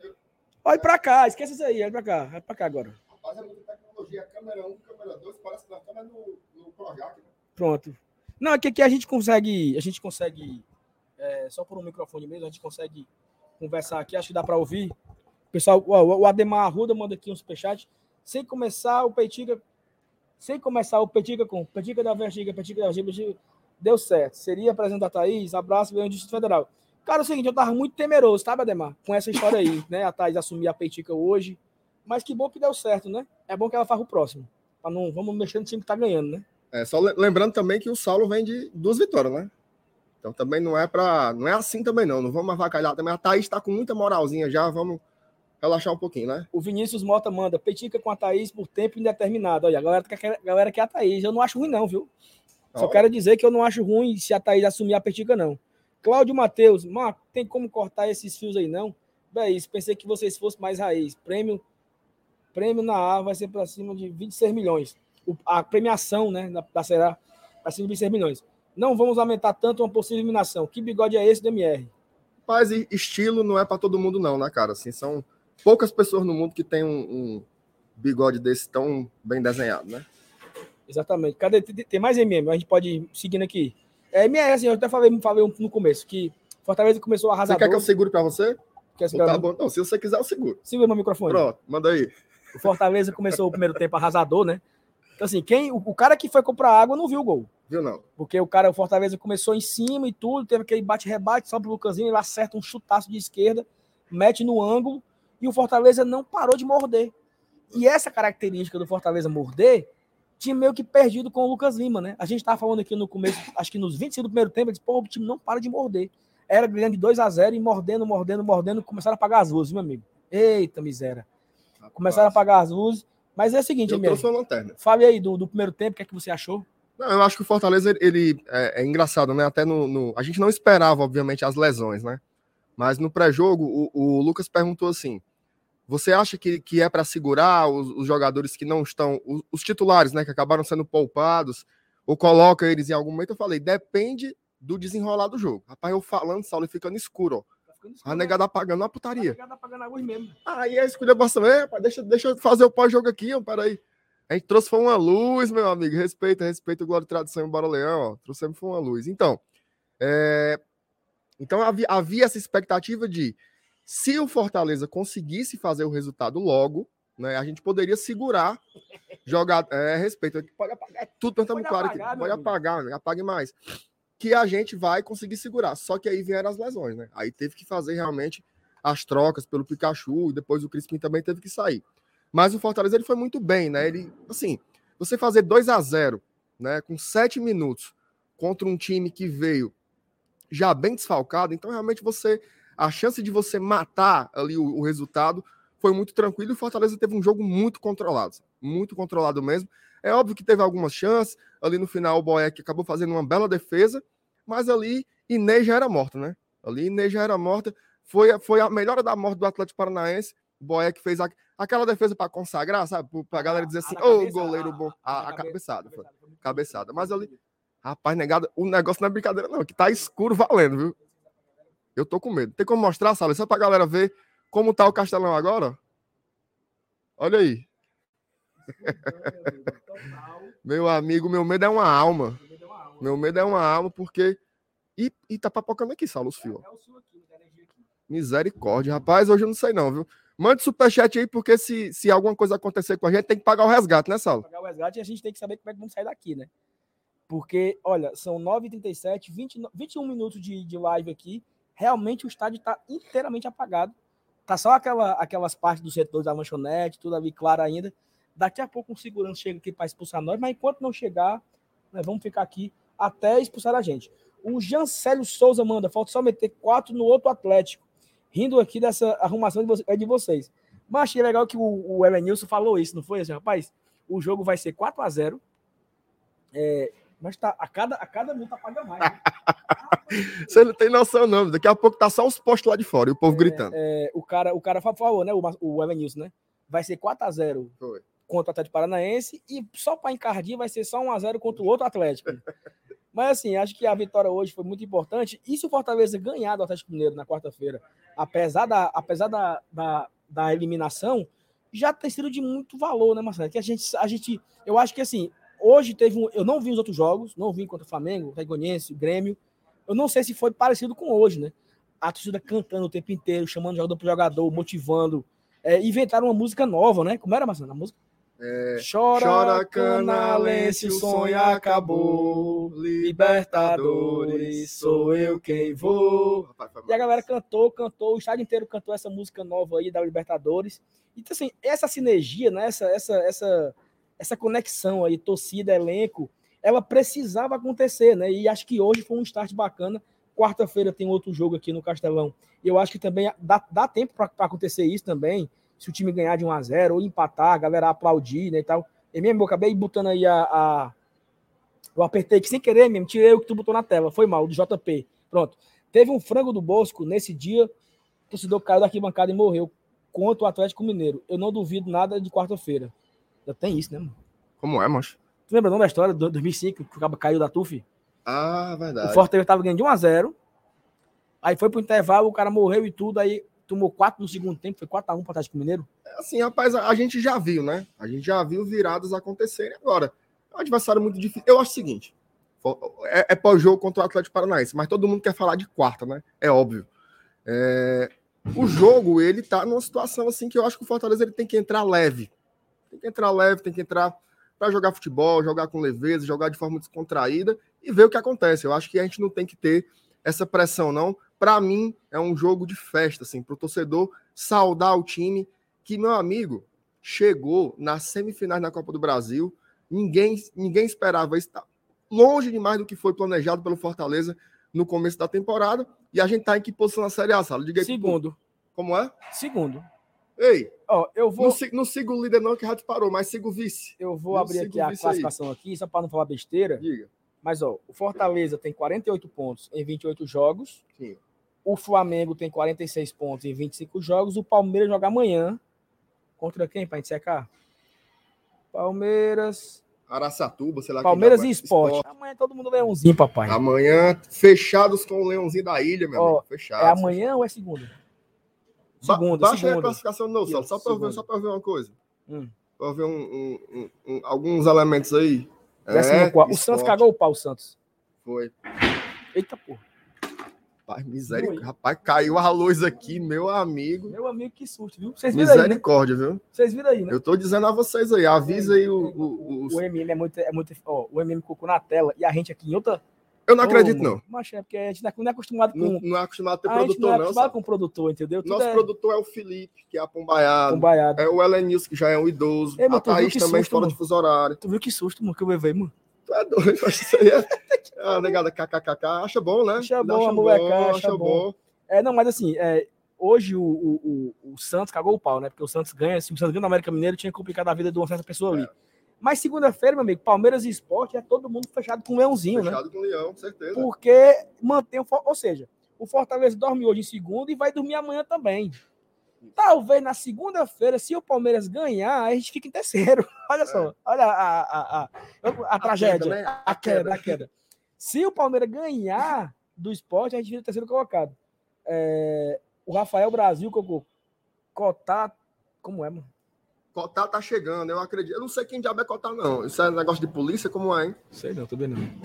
Olha pra cá, esquece isso aí, olha pra cá, olha pra cá agora. Rapaz, é muita tecnologia, câmera 1, câmera 2, parece que nós estamos no Pronto. Não, aqui, aqui a gente consegue, a gente consegue, é, só por um microfone mesmo, a gente consegue conversar aqui, acho que dá para ouvir. Pessoal, o Ademar Arruda manda aqui um superchat. Sem começar o Petiga, sem começar o Petiga com Petiga da Vertiga, Petiga da Vertiga, deu certo. Seria apresentar a Thaís, abraço, veio Distrito Federal. Cara, é o seguinte, eu tava muito temeroso, sabe, Ademar? Com essa história aí, né? A Thaís assumir a Petiga hoje. Mas que bom que deu certo, né? É bom que ela faça o próximo. Pra não, vamos mexer no time que tá ganhando, né? É, só lembrando também que o Saulo vem de duas vitórias, né? Então também não é para, não é assim também não, não vamos avacalhar também. A Thaís está com muita moralzinha já, vamos relaxar um pouquinho, né? O Vinícius Mota manda, petica com a Thaís por tempo indeterminado. Olha, a galera quer, a galera quer a Thaís, eu não acho ruim não, viu? Só quero dizer que eu não acho ruim se a Thaís assumir a petica não. Cláudio Matheus, Marco, tem como cortar esses fios aí não? Bem, pensei que vocês fossem mais raiz. Prêmio prêmio na A vai ser para cima de 26 milhões a premiação né, da, da Será vai ser de 26 milhões. Não vamos aumentar tanto uma possível eliminação. Que bigode é esse do MR? Mas estilo não é para todo mundo, não, né, cara? Assim, são poucas pessoas no mundo que tem um, um bigode desse tão bem desenhado, né? Exatamente. Cadê? Tem mais MM? A gente pode ir seguindo aqui. É, MR, assim, eu até falei, falei no começo que Fortaleza começou a arrasar. Você quer que eu segure para você? Quer tá bom. Não, se você quiser, eu seguro. Segura meu microfone. Pronto, manda aí. O Fortaleza começou o primeiro tempo arrasador, né? Então, assim, quem, o, o, cara que foi comprar água não viu o gol. Viu, não. Porque o cara, o Fortaleza começou em cima e tudo, teve aquele bate-rebate só pro Lucasinho, ele acerta um chutaço de esquerda, mete no ângulo, e o Fortaleza não parou de morder. E essa característica do Fortaleza morder tinha meio que perdido com o Lucas Lima, né? A gente tava falando aqui no começo, acho que nos 25 do primeiro tempo, ele disse, pô, o time não para de morder. Era ganhando de 2 a 0 e mordendo, mordendo, mordendo, começaram a apagar as luzes, meu amigo. Eita miséria. Começaram a apagar as luzes. Mas é o seguinte, eu trouxe uma lanterna. Fale aí do, do primeiro tempo, o que é que você achou? Não, eu acho que o Fortaleza, ele é, é engraçado, né? Até no, no, A gente não esperava, obviamente, as lesões, né? Mas no pré-jogo, o, o, Lucas perguntou assim: você acha que, que é para segurar os, os, jogadores que não estão, os, os, titulares, né? Que acabaram sendo poupados, ou coloca eles em algum momento? Eu falei: depende do desenrolar do jogo. Rapaz, eu falando, Saulo, ficando escuro, ó. A negada apagando a putaria. A negada a luz mesmo. Aí a esculhambação, é, deixa, deixa eu fazer o pós-jogo aqui, ó, peraí. A gente trouxe foi uma luz, meu amigo. Respeita, respeita o Glória Tradição e Bora Leão, ó. Trouxemos foi uma luz. Então, é... então havia, havia essa expectativa de se o Fortaleza conseguisse fazer o resultado logo, né, a gente poderia segurar, jogar. É, respeito, pode apagar é tudo, estamos claro aqui. Pode apagar, apague mais que a gente vai conseguir segurar. Só que aí vieram as lesões, né? Aí teve que fazer realmente as trocas pelo Pikachu, e depois o Crispim também teve que sair. Mas o Fortaleza ele foi muito bem, né? Ele, assim, Você fazer 2 a 0 né, com 7 minutos contra um time que veio já bem desfalcado, então realmente você a chance de você matar ali o, o resultado foi muito tranquilo e o Fortaleza teve um jogo muito controlado, muito controlado mesmo. É óbvio que teve algumas chances, ali no final o Boeck acabou fazendo uma bela defesa, mas ali Inês já era morta, né? Ali Inês já era morta, foi, foi a melhora da morte do Atlético Paranaense, o Boeck fez a, aquela defesa para consagrar, sabe? Para a galera dizer assim, ô, oh, goleiro bom, a, a, a cabeçada, cabeçada, cabeçada. Mas ali, rapaz, negado, o negócio não é brincadeira não, que tá escuro valendo, viu? Eu tô com medo. Tem como mostrar, Sala, só pra galera ver como tá o Castelão agora? Olha aí. Meu amigo, meu medo é uma alma. Meu medo é uma alma, porque. E, e tá papocando aqui, Saulo, os fios. Misericórdia, rapaz, hoje eu não sei não, viu? Mande superchat aí, porque se, se alguma coisa acontecer com a gente, tem que pagar o resgate, né, Saulo? Pagar o resgate e a gente tem que saber como é que vamos sair daqui, né? Porque, olha, são 9h37, 20, 21 minutos de, de live aqui realmente o estádio está inteiramente apagado. Tá só aquela, aquelas partes do setor da lanchonete, tudo ali claro ainda. Daqui a pouco um segurança chega aqui para expulsar nós, mas enquanto não chegar, nós vamos ficar aqui até expulsar a gente. O Jancélio Souza manda, falta só meter quatro no outro Atlético. Rindo aqui dessa arrumação de, é de vocês. Mas achei legal que o, o Elenilson falou isso, não foi assim, rapaz? O jogo vai ser 4 a 0 é, mas tá, a, cada, a cada minuto apaga mais. Né? Você não tem noção, não. Daqui a pouco tá só os postos lá de fora e o povo é, gritando. É, o cara, o cara falou, né? O, o Evanilson, né? Vai ser 4x0 contra o Atlético Paranaense e só para encardir vai ser só 1x0 contra o outro Atlético. Mas assim, acho que a vitória hoje foi muito importante. E se o Fortaleza ganhar do Atlético Mineiro na quarta-feira, apesar, da, apesar da, da, da eliminação, já tem sido de muito valor, né, Marcelo? Que a gente, a gente, eu acho que assim, hoje teve um, eu não vi os outros jogos, não vi contra o Flamengo, o Regonense, o Grêmio, eu não sei se foi parecido com hoje, né? A torcida cantando o tempo inteiro, chamando o jogador pro jogador, motivando. É, inventaram uma música nova, né? Como era, Marcelo? A música? É, chora, chora canalense, o sonho acabou. Libertadores, sou eu quem vou. E a galera cantou, cantou, o estádio inteiro cantou essa música nova aí da Libertadores. Então, assim, essa sinergia, né? Essa, essa, essa, essa conexão aí, torcida, elenco, ela precisava acontecer, né? E acho que hoje foi um start bacana. Quarta-feira tem outro jogo aqui no Castelão. Eu acho que também dá, dá tempo para acontecer isso também. Se o time ganhar de 1 a 0 ou empatar, a galera aplaudir, né, e tal. E mesmo eu acabei botando aí a, a... eu apertei que sem querer mesmo, tirei o que tu botou na tela. Foi mal, do JP. Pronto. Teve um frango do Bosco nesse dia. O torcedor caiu da arquibancada e morreu contra o Atlético Mineiro. Eu não duvido nada de quarta-feira. Já tem isso, né, mano? Como é, mancho? Tu lembra não da história de 2005, que o cabo caiu da TUF? Ah, verdade. O Fortaleza estava ganhando de 1 a 0 Aí foi pro intervalo, o cara morreu e tudo, aí tomou 4 no segundo tempo, foi 4 a 1 para o Atlético Mineiro. Assim, rapaz, a gente já viu, né? A gente já viu viradas acontecerem agora. É um adversário muito difícil. Eu acho o seguinte, é, é pós-jogo contra o Atlético Paranaense, mas todo mundo quer falar de quarta, né? É óbvio. É... O jogo, ele tá numa situação assim que eu acho que o Fortaleza ele tem que entrar leve. Tem que entrar leve, tem que entrar para jogar futebol, jogar com leveza, jogar de forma descontraída e ver o que acontece. Eu acho que a gente não tem que ter essa pressão, não. Para mim, é um jogo de festa, assim, para o torcedor saudar o time que, meu amigo, chegou nas semifinais da Copa do Brasil. Ninguém, ninguém esperava isso. Tá longe demais do que foi planejado pelo Fortaleza no começo da temporada. E a gente tá em que posição na Série A, Sala? Diga aí. Segundo. Como é? Segundo. Ei, ó, eu vou. Não, sigo, não sigo o líder, não, que já parou, mas sigo o vice. Eu vou abrir aqui a classificação aí. aqui, só para não falar besteira. Diga. Mas, ó, o Fortaleza tem 48 pontos em 28 jogos. Sim. O Flamengo tem 46 pontos em 25 jogos. O Palmeiras joga amanhã. Contra quem, para gente secar? Palmeiras. Araçatuba, sei lá. Palmeiras e Esporte. Esporte. Amanhã todo mundo leãozinho, papai. Amanhã, fechados com o leãozinho da ilha, meu ó, amigo. Fechados. É amanhã ou é segunda? Segunda, Baixa segunda. a classificação novo, Isso, só para ver, só para ver uma coisa. Hum. Para ver um, um, um, alguns elementos aí. É, o Santos cagou o pau, o Santos. Foi. Eita porra. Rapaz, misericórdia. Rapaz, caiu a luz aqui, meu amigo. Meu amigo, que susto, viu? Vocês viram Misericórdia, aí, né? viu? Vocês viram aí, né? Eu tô dizendo a vocês aí, avisa aí o. O, o, o MM é muito. É muito ó, o MM colocou na tela e a gente aqui em outra, Eu não acredito, Ô, não. Mas é porque a gente não é acostumado com. Não, não é acostumado a ter a não produtor, é não. acostumado sabe? com produtor, entendeu? Tudo Nosso é produtor é o Felipe, que é apombaiado. com baiado. É o Elenilson, que já é um idoso. Ei, a Thaís também susto, fora mano? de fuso horário. Tu viu que susto, mano, que eu levei, mano? Tu é doido, mas isso aí é. A negada kkkk, acha bom, né? Acha bom, a molecada acha bom. É, não, mas assim, é, hoje o, o, o, o Santos cagou o pau, né? Porque o Santos ganha, se o Santos ganha no América Mineiro, tinha complicado a vida de uma certa pessoa É. ali. Mas segunda-feira, meu amigo, Palmeiras e Esporte é todo mundo fechado com o Leãozinho, né? Fechado com o Leão, certeza. Porque mantém o. Ou seja, o Fortaleza dorme hoje em segunda e vai dormir amanhã também. Talvez na segunda-feira, se o Palmeiras ganhar, a gente fica em terceiro. Olha só, olha a, a, a, a tragédia, queda, né? a, queda, a queda. Se o Palmeiras ganhar do esporte, a gente vira o terceiro colocado. É, o Rafael Brasil, Cocô, cotar. Como é, mano? Cotar tá chegando, eu acredito. Eu não sei quem diabo é Cotar, não. Isso é negócio de polícia, como é, hein? Sei não, também não. Também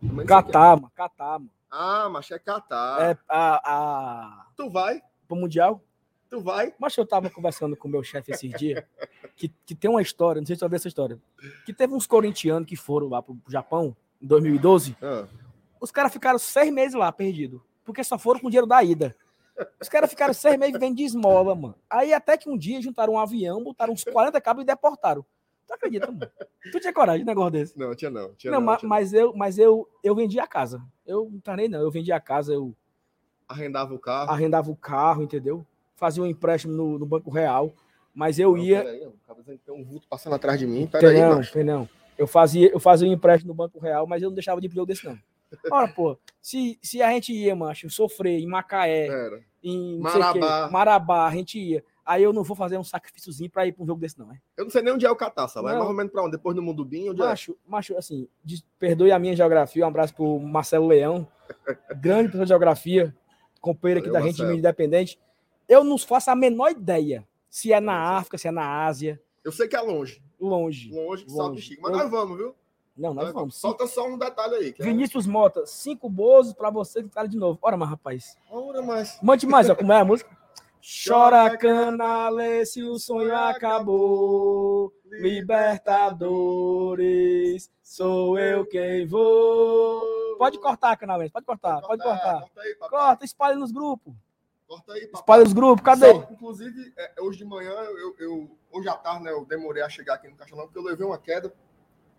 não sei quem é. Catar, mano, Catar, mano. Ah, mas é Catar. É a, a, Tu vai? pro Mundial. Tu vai? Mas eu tava conversando com o meu chefe esses dias, que, que tem uma história, não sei se você já viu essa história, que teve uns corintianos que foram lá pro Japão, em 2012, Ah, os caras ficaram seis meses lá, perdidos, porque só foram com o dinheiro da ida. Os caras ficaram seis meses vivendo de esmola, mano. Aí até que um dia juntaram um avião, botaram uns 40 cabos e deportaram. Tu acredita, mano? Tu tinha coragem de um negócio desse? não, tinha não. Tinha Não, não, ma- tinha mas, eu, mas eu, eu vendi a casa. Eu não tá nem não, eu vendi a casa, eu não. Arrendava o carro. arrendava o carro, entendeu? Fazia um empréstimo no, no Banco Real, mas eu Não, ia... peraí, que tem um vulto passando atrás de mim. Peraí, não, macho. tem não. Eu fazia, eu fazia um empréstimo no Banco Real, mas eu não deixava de pedir desse, não. Ora, pô, se, se a gente ia, macho, sofrer em Macaé, em Marabá. Marabá, a gente ia. Aí eu não vou fazer um sacrifíciozinho pra ir pra um jogo desse, não, é? Eu não sei nem onde é o Catar, sabe? É Não. mais ou menos pra onde? Depois do Mundo Bim, onde é? Macho, macho, assim, des- perdoe a minha geografia, um abraço pro Marcelo Leão, grande professor de geografia, companheiro aqui Valeu, da gente, Marcelo. independente. Eu não faço a menor ideia se é na África, se é na Ásia, Eu sei que é longe. longe. Longe Longe. chique. Mas Longe. nós vamos, viu? Não, nós Nós vamos. Falta só um detalhe aí. É... Vinícius Mota, cinco bozos pra você que fala de novo. Ora, mas rapaz. Ora, mas... Mande mais, ó, como é a música? Chora canale se o sonho acabou. Libertadores, sou eu quem vou. Pode cortar, canalês, pode cortar, pode cortar. Corta aí, papai. Corta, espalha nos grupos. Corta aí, papai. Espalha nos grupos, cadê? Só, inclusive, é, hoje de manhã, eu, eu- hoje à tarde, né, eu demorei a chegar aqui no Castelão, porque eu levei uma queda,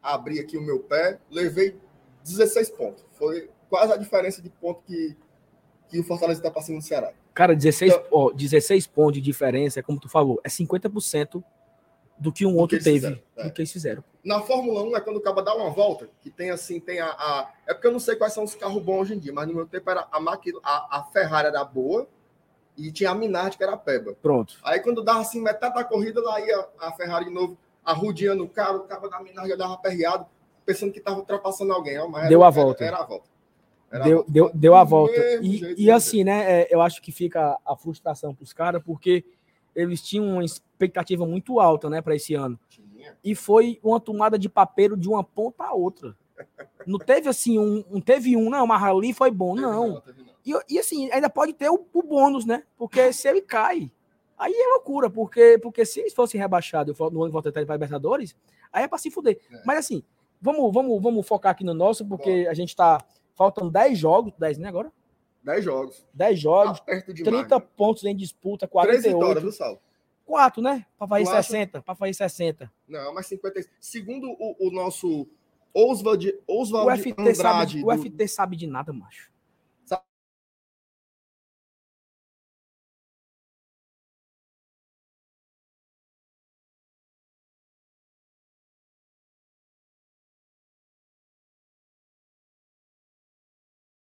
abri aqui o meu pé, levei 16 pontos. Foi quase a diferença de ponto que, que o Fortaleza está passando no Ceará. Cara, 16, Então- ó, 16 pontos de diferença, é como tu falou, é 50% do que um Do outro que teve, fizeram, é. do que eles fizeram. Na Fórmula 1 é quando o cara dá uma volta, que tem assim, tem a, a- É porque eu não sei quais são os carros bons hoje em dia, mas no meu tempo era a, Maqui- a, a Ferrari era boa e tinha a Minardi, que era a Peba. Pronto. Aí quando dava assim, metade da corrida, lá ia a Ferrari de novo, arrudeando o carro, o cara da Minardi já dava perreado, pensando que estava ultrapassando alguém. ó, mas Deu era, a volta. Era, era a volta. Era a Deu, volta. deu, deu a volta. E, e assim, né? é, eu acho que fica a frustração para os caras, porque eles tinham uma expectativa muito alta, né, para esse ano. Tinha. E foi uma tomada de papeiro de uma ponta a outra. Não teve assim um, não teve um, não, mas ali foi bom, não. Teve não. E, e assim, ainda pode ter o, o bônus, né? Porque se ele cai, aí é loucura, porque, porque se eles fossem rebaixados no ano volta para Libertadores, aí é para se fuder. É. Mas assim, vamos, vamos, vamos focar aqui no nosso, porque a gente tá. Faltam 10 jogos, 10, né? Agora? 10 jogos. 10 jogos, Tá perto demais. 30 pontos em disputa, 3 vitórias, 48. viu, Saulo? 4, né? Para fazer Tu acha? 60. Para fazer 60. Não, mas 50. Segundo o, o nosso Oswald, O Oswald FT, Andrade, sabe, o do- FT sabe de nada, macho.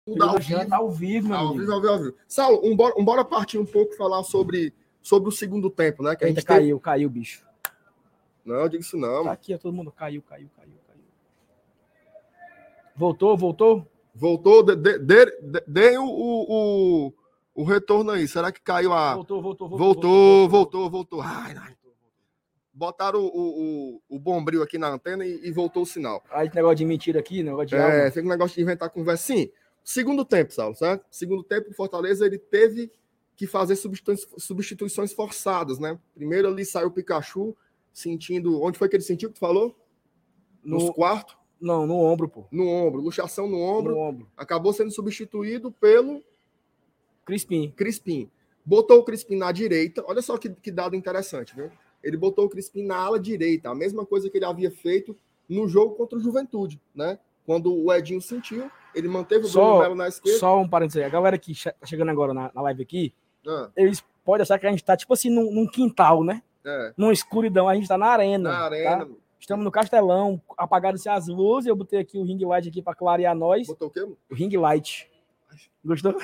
tudo ao Já vivo, tá ao vivo, ao vivo, ao vivo, ao vivo. Saulo, um bora, um bora partir um pouco falar sobre, sobre o segundo tempo, né? Que a Eita, gente teve- caiu, caiu, bicho. Não, eu digo isso não. Tá aqui, todo mundo caiu, caiu, caiu, caiu. Voltou, voltou? Voltou, dê de, de, de, dê o, o, o, retorno aí. Será que caiu a. Voltou, voltou, Voltou, voltou, voltou. Ai, ai. Botaram o, o, o, bombril aqui na antena e, e voltou o sinal. Aí esse negócio de mentira aqui, negócio de É, fica um negócio de inventar conversa. Sim, segundo tempo, Saulo, certo? Segundo tempo, o Fortaleza ele teve que fazer substituições, forçadas, né? Primeiro ali saiu o Pikachu, sentindo. Onde foi que ele sentiu que tu falou? Nos No, quartos? Não, no ombro, pô. No ombro, luxação no ombro. No ombro. Acabou sendo substituído pelo Crispim. Crispim. Botou o Crispim na direita. Olha só que, que dado interessante, viu? Ele botou o Crispim na ala direita, a mesma coisa que ele havia feito no jogo contra o Juventude, né? Quando o Edinho sentiu, ele manteve o Bruno Só, Melo na esquerda. só um parênteses aí. A galera que tá chegando agora na, na live aqui, Ah, eles podem achar que a gente tá, tipo assim, num, num quintal, né? é, Numa escuridão. A gente tá na arena. na tá? Estamos no Castelão, apagaram-se as luzes. Eu botei aqui o ring light aqui para clarear nós. Botou o quê? O ring light. Gostou?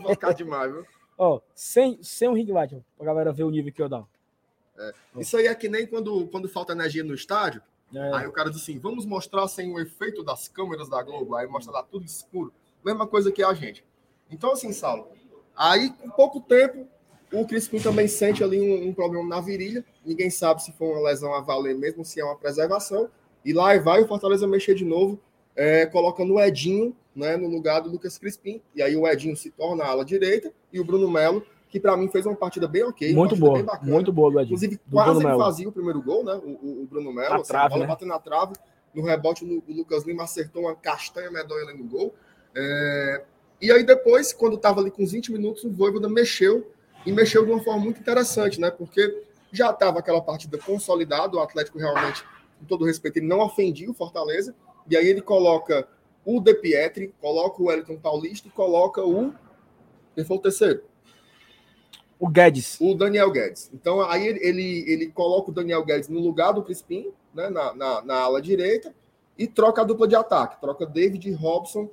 Vou ficar demais, viu? Ó, sem, sem o ring light, ó, pra galera ver o nível que eu dou. Isso aí é que nem quando, quando falta energia no estádio. É, Aí o cara diz assim: vamos mostrar sem o efeito das câmeras da Globo. Aí mostra lá tudo escuro. Mesma coisa que a gente. Então, assim, Saulo, aí com pouco tempo, o Crispim também sente ali um, um problema na virilha. Ninguém sabe se foi uma lesão a valer mesmo, se é uma preservação. E lá vai o Fortaleza mexer de novo, é, colocando o Edinho né, no lugar do Lucas Crispim. E aí o Edinho se torna a ala direita e o Bruno Melo, que para mim fez uma partida bem ok. muito boa, muito boa, Luedinho. Inclusive, Do quase Bruno ele fazia o primeiro gol, né? O, o- Bruno Melo. Na assim, trave, a bola né? bateu na trave. No rebote, o o Lucas Lima acertou uma castanha medonha ali no gol. É, E aí, depois, quando estava ali com uns 20 minutos, o Voivoda mexeu. E mexeu de uma forma muito interessante, né? Porque já estava aquela partida consolidada. O Atlético realmente, com todo respeito, ele não ofendia o Fortaleza. E aí ele coloca o De Pietri, coloca o Wellington Paulista e coloca o. Quem foi o terceiro? O Guedes. o Daniel Guedes. Então aí ele, ele, ele coloca o Daniel Guedes no lugar do Crispim, né, na, na, na ala direita, e troca a dupla de ataque. Troca David Robson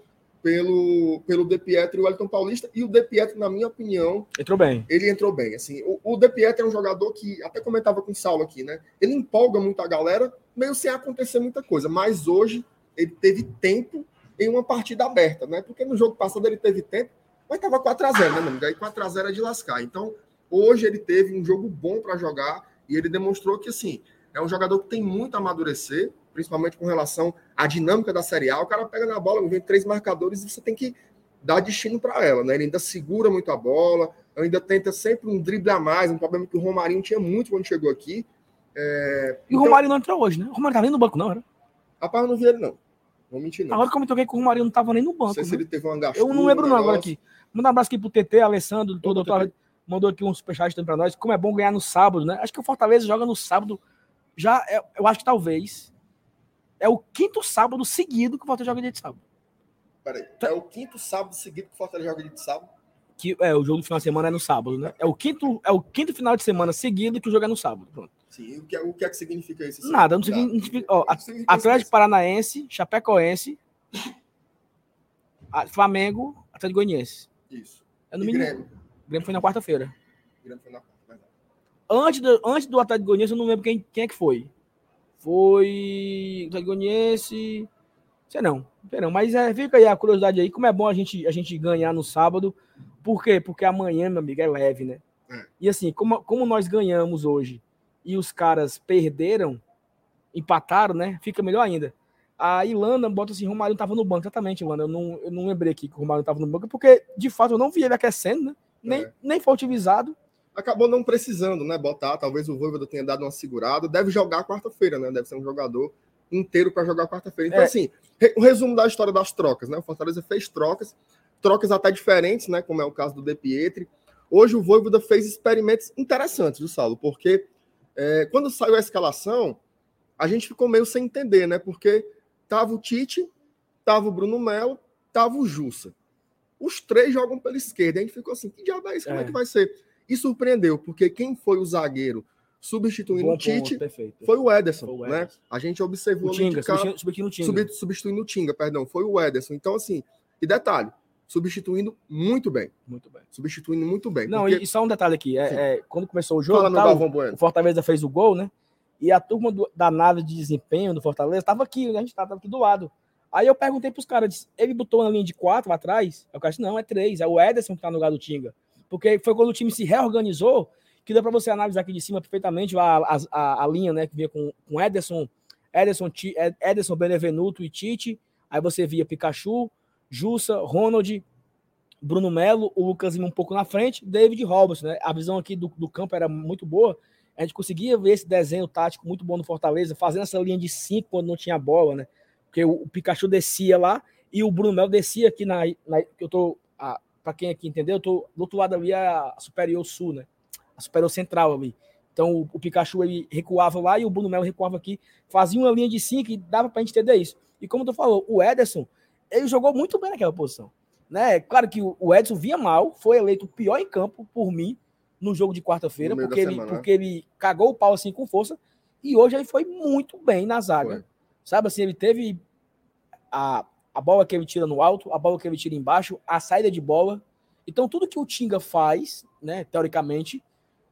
pelo, pelo De Pietro e o Wellington Paulista. E o De Pietro, na minha opinião, Entrou bem. ele entrou bem. Assim, o, o De Pietro é um jogador que, até comentava com o Saulo aqui, né? Ele empolga muito a galera, meio sem acontecer muita coisa. Mas hoje ele teve tempo em uma partida aberta, né? Porque no jogo passado ele teve tempo, mas tava 4x0, né, meu amigo? Aí 4x0 é de lascar. Então, hoje ele teve um jogo bom para jogar e ele demonstrou que, assim, é um jogador que tem muito a amadurecer, principalmente com relação à dinâmica da Série A. O cara pega na bola, vem três marcadores e você tem que dar destino para ela, né? Ele ainda segura muito a bola, ainda tenta sempre um drible a mais, um problema que o Romarinho tinha muito quando chegou aqui. É... E o Romário não entrou hoje, né? O Romário tá nem no banco, não, era? Rapaz, eu não vi ele, não. Vou mentir, não. Agora que eu me toquei que o Romário não tava nem no não banco. sei se viu? ele teve uma gastura. Eu não lembro, um não, agora aqui. Manda um abraço aqui pro TT, Alessandro, todo doutor. Mandou aqui um superchat também pra nós. Como é bom ganhar no sábado, né? Acho que o Fortaleza joga no sábado. Já, é- eu acho que talvez. É o quinto sábado seguido que o Fortaleza joga dia de sábado. Peraí. É o quinto sábado seguido que o Fortaleza joga de sábado. Que, é, o jogo do final de semana é no sábado, né? É o quinto, é o quinto final de semana seguido que o jogo é no sábado. Pronto. Sim. O que, é- o que é que significa isso? Nada, não significa. Ó, Não significa Atlético. Paranaense, Chapecoense, Flamengo, Atlético Goianiense. Isso. É no mínimo. Grêmio. Grêmio foi na quarta-feira. Grêmio foi na quarta. Antes do, antes do Atlético Goianiense, eu não lembro quem, quem é que foi. Foi. Atlético Goianiense. Sei não, sei não. Mas é, fica aí a curiosidade aí, como é bom a gente, a gente ganhar no sábado. Por quê? Porque amanhã, meu amigo, é leve, né? É. E assim, como, como nós ganhamos hoje e os caras perderam, empataram, né? Fica melhor ainda. A Ilana bota assim, Romário tava no banco, exatamente, Ilana. Eu não, eu não lembrei aqui que o Romário tava no banco, porque de fato eu não vi ele aquecendo, né? Nem, É. nem foi utilizado. Acabou não precisando, né? Botar. Talvez o Voivoda tenha dado uma segurada. Deve jogar quarta-feira, né? Deve ser um jogador inteiro para jogar quarta-feira. Então, É. assim, o resumo da história das trocas, né? O Fortaleza fez trocas, trocas até diferentes, né? Como é o caso do De Pietri. Hoje o Voivoda fez experimentos interessantes, viu, Saulo? Porque é, quando saiu a escalação, a gente ficou meio sem entender, né? Porque tava o Tite, tava o Bruno Melo, tava o Jussa. Os três jogam pela esquerda. A gente ficou assim, que diabo é isso? Como é, É. que vai ser? E surpreendeu, porque quem foi o zagueiro substituindo o Tite foi o Ederson, Foi o né? A gente observou O Tinga, cara, substituindo o Tinga. substituindo o Tinga, perdão, foi o Ederson. Então, assim, e detalhe, substituindo muito bem. Muito bem. Substituindo muito bem. Não, porque- e, só um detalhe aqui. É, é, quando começou o jogo, Galvão o, Fortaleza fez o gol, né? E a turma do- da nave de desempenho do Fortaleza tava aqui, a gente tava aqui do lado. Aí eu perguntei pros caras, disse, ele botou uma linha de quatro atrás? Cara disse, não, é três, é o Ederson que tá no lugar do Tinga. Porque foi quando o time se reorganizou que deu para você analisar aqui de cima perfeitamente a, a, a, a linha, né? Que vinha com, com Ederson, Ederson, Ed- Ederson Benevenuto e Tite. Aí você via Pikachu, Jussa, Ronald, Bruno Melo, o Lucas um pouco na frente, David Robertson, né? A visão aqui do, do campo era muito boa. A gente conseguia ver esse desenho tático muito bom no Fortaleza, fazendo essa linha de cinco quando não tinha bola, né? Porque o, o Pikachu descia lá e o Bruno Melo descia aqui na. na eu tô. Para quem aqui entendeu, eu tô do outro lado ali a Superior Sul, né? A Superior Central ali. Então o, o Pikachu ele recuava lá e o Bruno Melo recuava aqui. Fazia uma linha de 5 e dava pra gente entender isso. E como tu falou, o Ederson, ele jogou muito bem naquela posição. Né? Claro que o Edson vinha mal, foi eleito o pior em campo por mim no jogo de quarta-feira, porque, ele, porque ele cagou o pau assim com força. E hoje ele foi muito bem na zaga. Foi. Sabe assim, ele teve a, a bola que ele tira no alto, a bola que ele tira embaixo, a saída de bola. Então, tudo que o Tinga faz, né, teoricamente,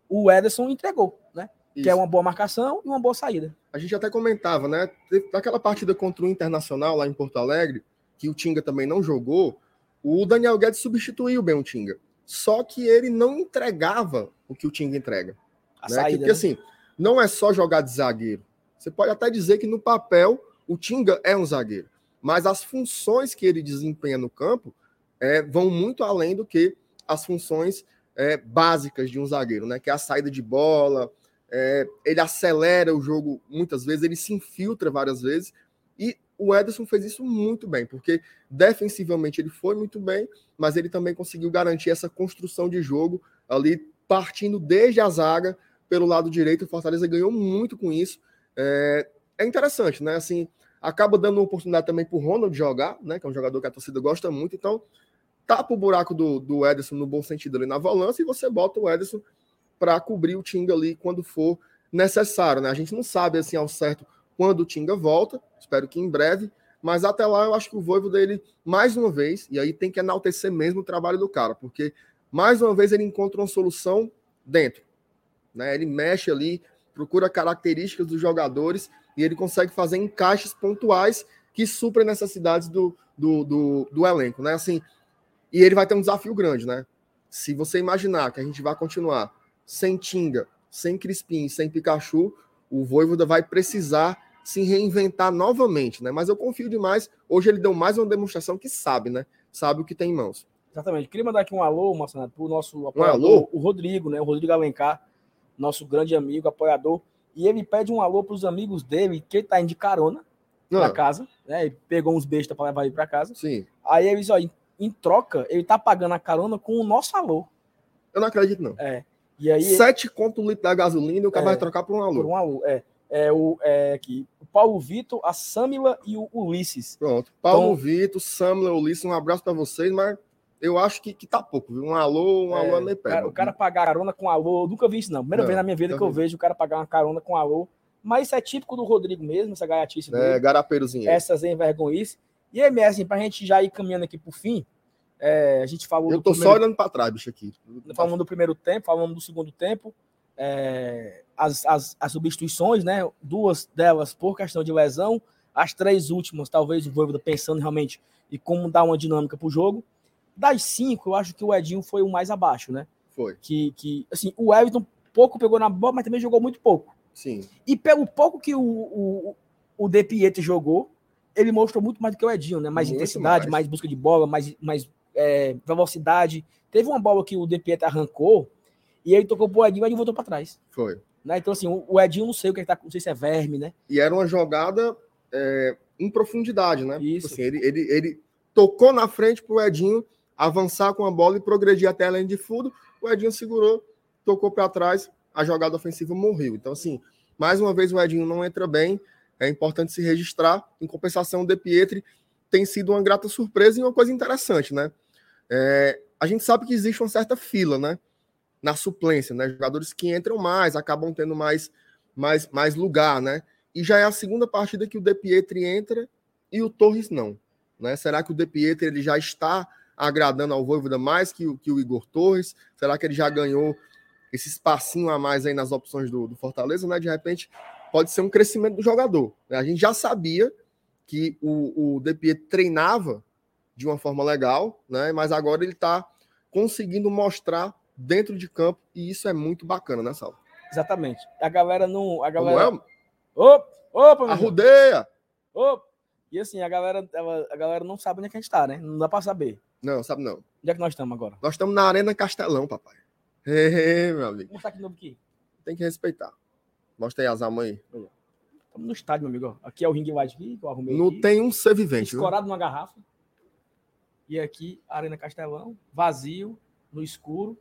o Ederson entregou, né? Isso. Que é uma boa marcação e uma boa saída. A gente até comentava, né? Naquela partida contra o Internacional lá em Porto Alegre, que o Tinga também não jogou, o Daniel Guedes substituiu bem o Tinga. Só que ele não entregava o que o Tinga entrega. A né? saída, porque né? assim, não é só jogar de zagueiro. Você pode até dizer que no papel o Tinga é um zagueiro, mas as funções que ele desempenha no campo é, vão muito além do que as funções é, básicas de um zagueiro, né? Que é a saída de bola, é, ele acelera o jogo muitas vezes, ele se infiltra várias vezes, e o Ederson fez isso muito bem, porque defensivamente ele foi muito bem, mas ele também conseguiu garantir essa construção de jogo ali, partindo desde a zaga pelo lado direito. O Fortaleza ganhou muito com isso. É, é interessante, né? Assim, acaba dando uma oportunidade também para o Ronald jogar, né? Que é um jogador que a torcida gosta muito. Então, tapa o buraco do, do Ederson no bom sentido ali na volância e você bota o Ederson para cobrir o Tinga ali quando for necessário, né? A gente não sabe assim ao certo quando o Tinga volta, espero que em breve, mas até lá eu acho que o Voivo dele, mais uma vez, e aí tem que enaltecer mesmo o trabalho do cara, porque mais uma vez ele encontra uma solução dentro. Né? Ele mexe ali, procura características dos jogadores e ele consegue fazer encaixes pontuais que suprem necessidades do, do, do, do elenco. Né? Assim, e ele vai ter um desafio grande, né? Se você imaginar que a gente vai continuar sem Tinga, sem Crispim, sem Pikachu, o Voivoda vai precisar se reinventar novamente, né? Mas eu confio demais. Hoje ele deu mais uma demonstração que sabe, né? Sabe o que tem em mãos. Exatamente. Queria mandar aqui um alô, Marcelo, para o nosso apoiador, um alô? o Rodrigo, né? O Rodrigo Alencar, nosso grande amigo, apoiador. E ele pede um alô para os amigos dele, que ele tá indo de carona para ah. casa, né? Ele pegou uns bestas para levar ele para casa. Sim. Aí eles, ó, em, em, troca, ele tá pagando a carona com o nosso alô. Eu não acredito, não. É. E aí, Sete conto litro da gasolina e o cara é, vai trocar por um alô. Por um alô, é. É, o, é aqui, o Paulo Vitor, a Samila e o Ulisses. Pronto. Paulo então, Vitor, Samila, Ulisses, um abraço para vocês, mas eu acho que, que tá pouco, viu? Um alô, um é, alô é meio O cara pagar carona com alô, eu nunca vi isso, não. Primeira não, vez na minha vida que eu vejo o cara pagar uma carona com alô. Mas isso é típico do Rodrigo mesmo, essa gaiatice é, dele. É, garapeirozinho. Essas envergonhices. E aí, assim, pra gente já ir caminhando aqui pro fim, é, a gente falou. Eu tô primeiro... só olhando para trás, bicho, aqui. Falando do primeiro tempo, falando do segundo tempo. É, as, as, as substituições, né? Duas delas por questão de lesão. As três últimas, talvez o Voivoda pensando realmente em como dar uma dinâmica pro jogo. Das cinco, eu acho que o Edinho foi o mais abaixo, né? Foi. Que, que assim, o Everton pouco pegou na bola, mas também jogou muito pouco. Sim. E pelo pouco que o, o, o De Pietro jogou, ele mostrou muito mais do que o Edinho, né? Mais muito intensidade, mais. mais. busca de bola, mais, mais é, velocidade. Teve uma bola que o De Pietro arrancou e aí tocou pro Edinho e o Edinho voltou para trás. Foi. Né? Então, assim, o, Edinho não sei o que, é que tá, não sei se é verme, né? E era uma jogada é, em profundidade, né? Isso. Assim, ele, ele, ele tocou na frente pro Edinho avançar com a bola e progredir até a linha de fundo. O Edinho segurou, tocou para trás, a jogada ofensiva morreu. Então, assim, mais uma vez o Edinho não entra bem, é importante se registrar. Em compensação, o De Pietri tem sido uma grata surpresa e uma coisa interessante, né? É, a gente sabe que existe uma certa fila, né? Na suplência, né? Jogadores que entram mais, acabam tendo mais, mais, mais lugar, né? E já é a segunda partida que o De Pietri entra e o Torres não. Né? Será que o De Pietri ele já está agradando ao Voivoda mais que o, que o Igor Torres? Será que ele já ganhou esse espacinho a mais aí nas opções do, do Fortaleza, né? De repente pode ser um crescimento do jogador. Né? A gente já sabia que o, o De treinava de uma forma legal, né? Mas agora ele está conseguindo mostrar dentro de campo e isso é muito bacana, né, Sal? Exatamente. A galera não, a galera. Como é? Opa, opa, Arrudeia! Opa! E assim, a galera, a galera não sabe onde é que a gente tá, né? Não dá para saber. Não, sabe não. Onde é que nós estamos agora? Nós estamos na Arena Castelão, papai. Hey, meu amigo. Vamos aqui novo aqui. Tem que respeitar. Mostra aí as almas aí. Estamos no estádio, meu amigo. Aqui é o Ring White que eu arrumei. Não aqui, tem um ser vivente. viu? escorado numa garrafa. E aqui, Arena Castelão, vazio, no escuro.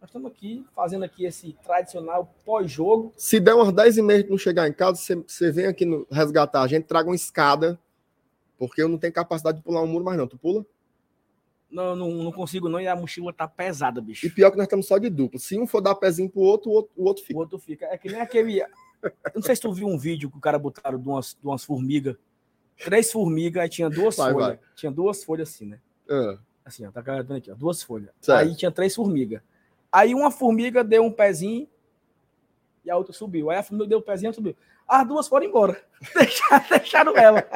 Nós estamos aqui fazendo aqui esse tradicional pós-jogo. Se der umas 10 e meia não chegar em casa, você, você vem aqui no resgatar a gente, traga uma escada, porque eu não tenho capacidade de pular um muro mais não. Tu pula? Não, não, não consigo não, e a mochila tá pesada, E bicho. pior que nós estamos só de duplo. Se um for dar pezinho pro outro, o outro, o outro O fica. outro fica. É que nem aquele. Eu Não sei se tu viu um vídeo que o cara botaram de umas, de umas formigas. Três formigas, aí tinha duas Vai, folhas. vai. Tinha duas folhas assim, né? Ah, Assim, ó, tá vendo aqui, ó, duas folhas. Certo. Aí tinha três formigas. Aí uma formiga deu um pezinho e a outra subiu. Aí a formiga deu um pezinho e subiu. As duas foram embora. Deixaram, deixaram ela.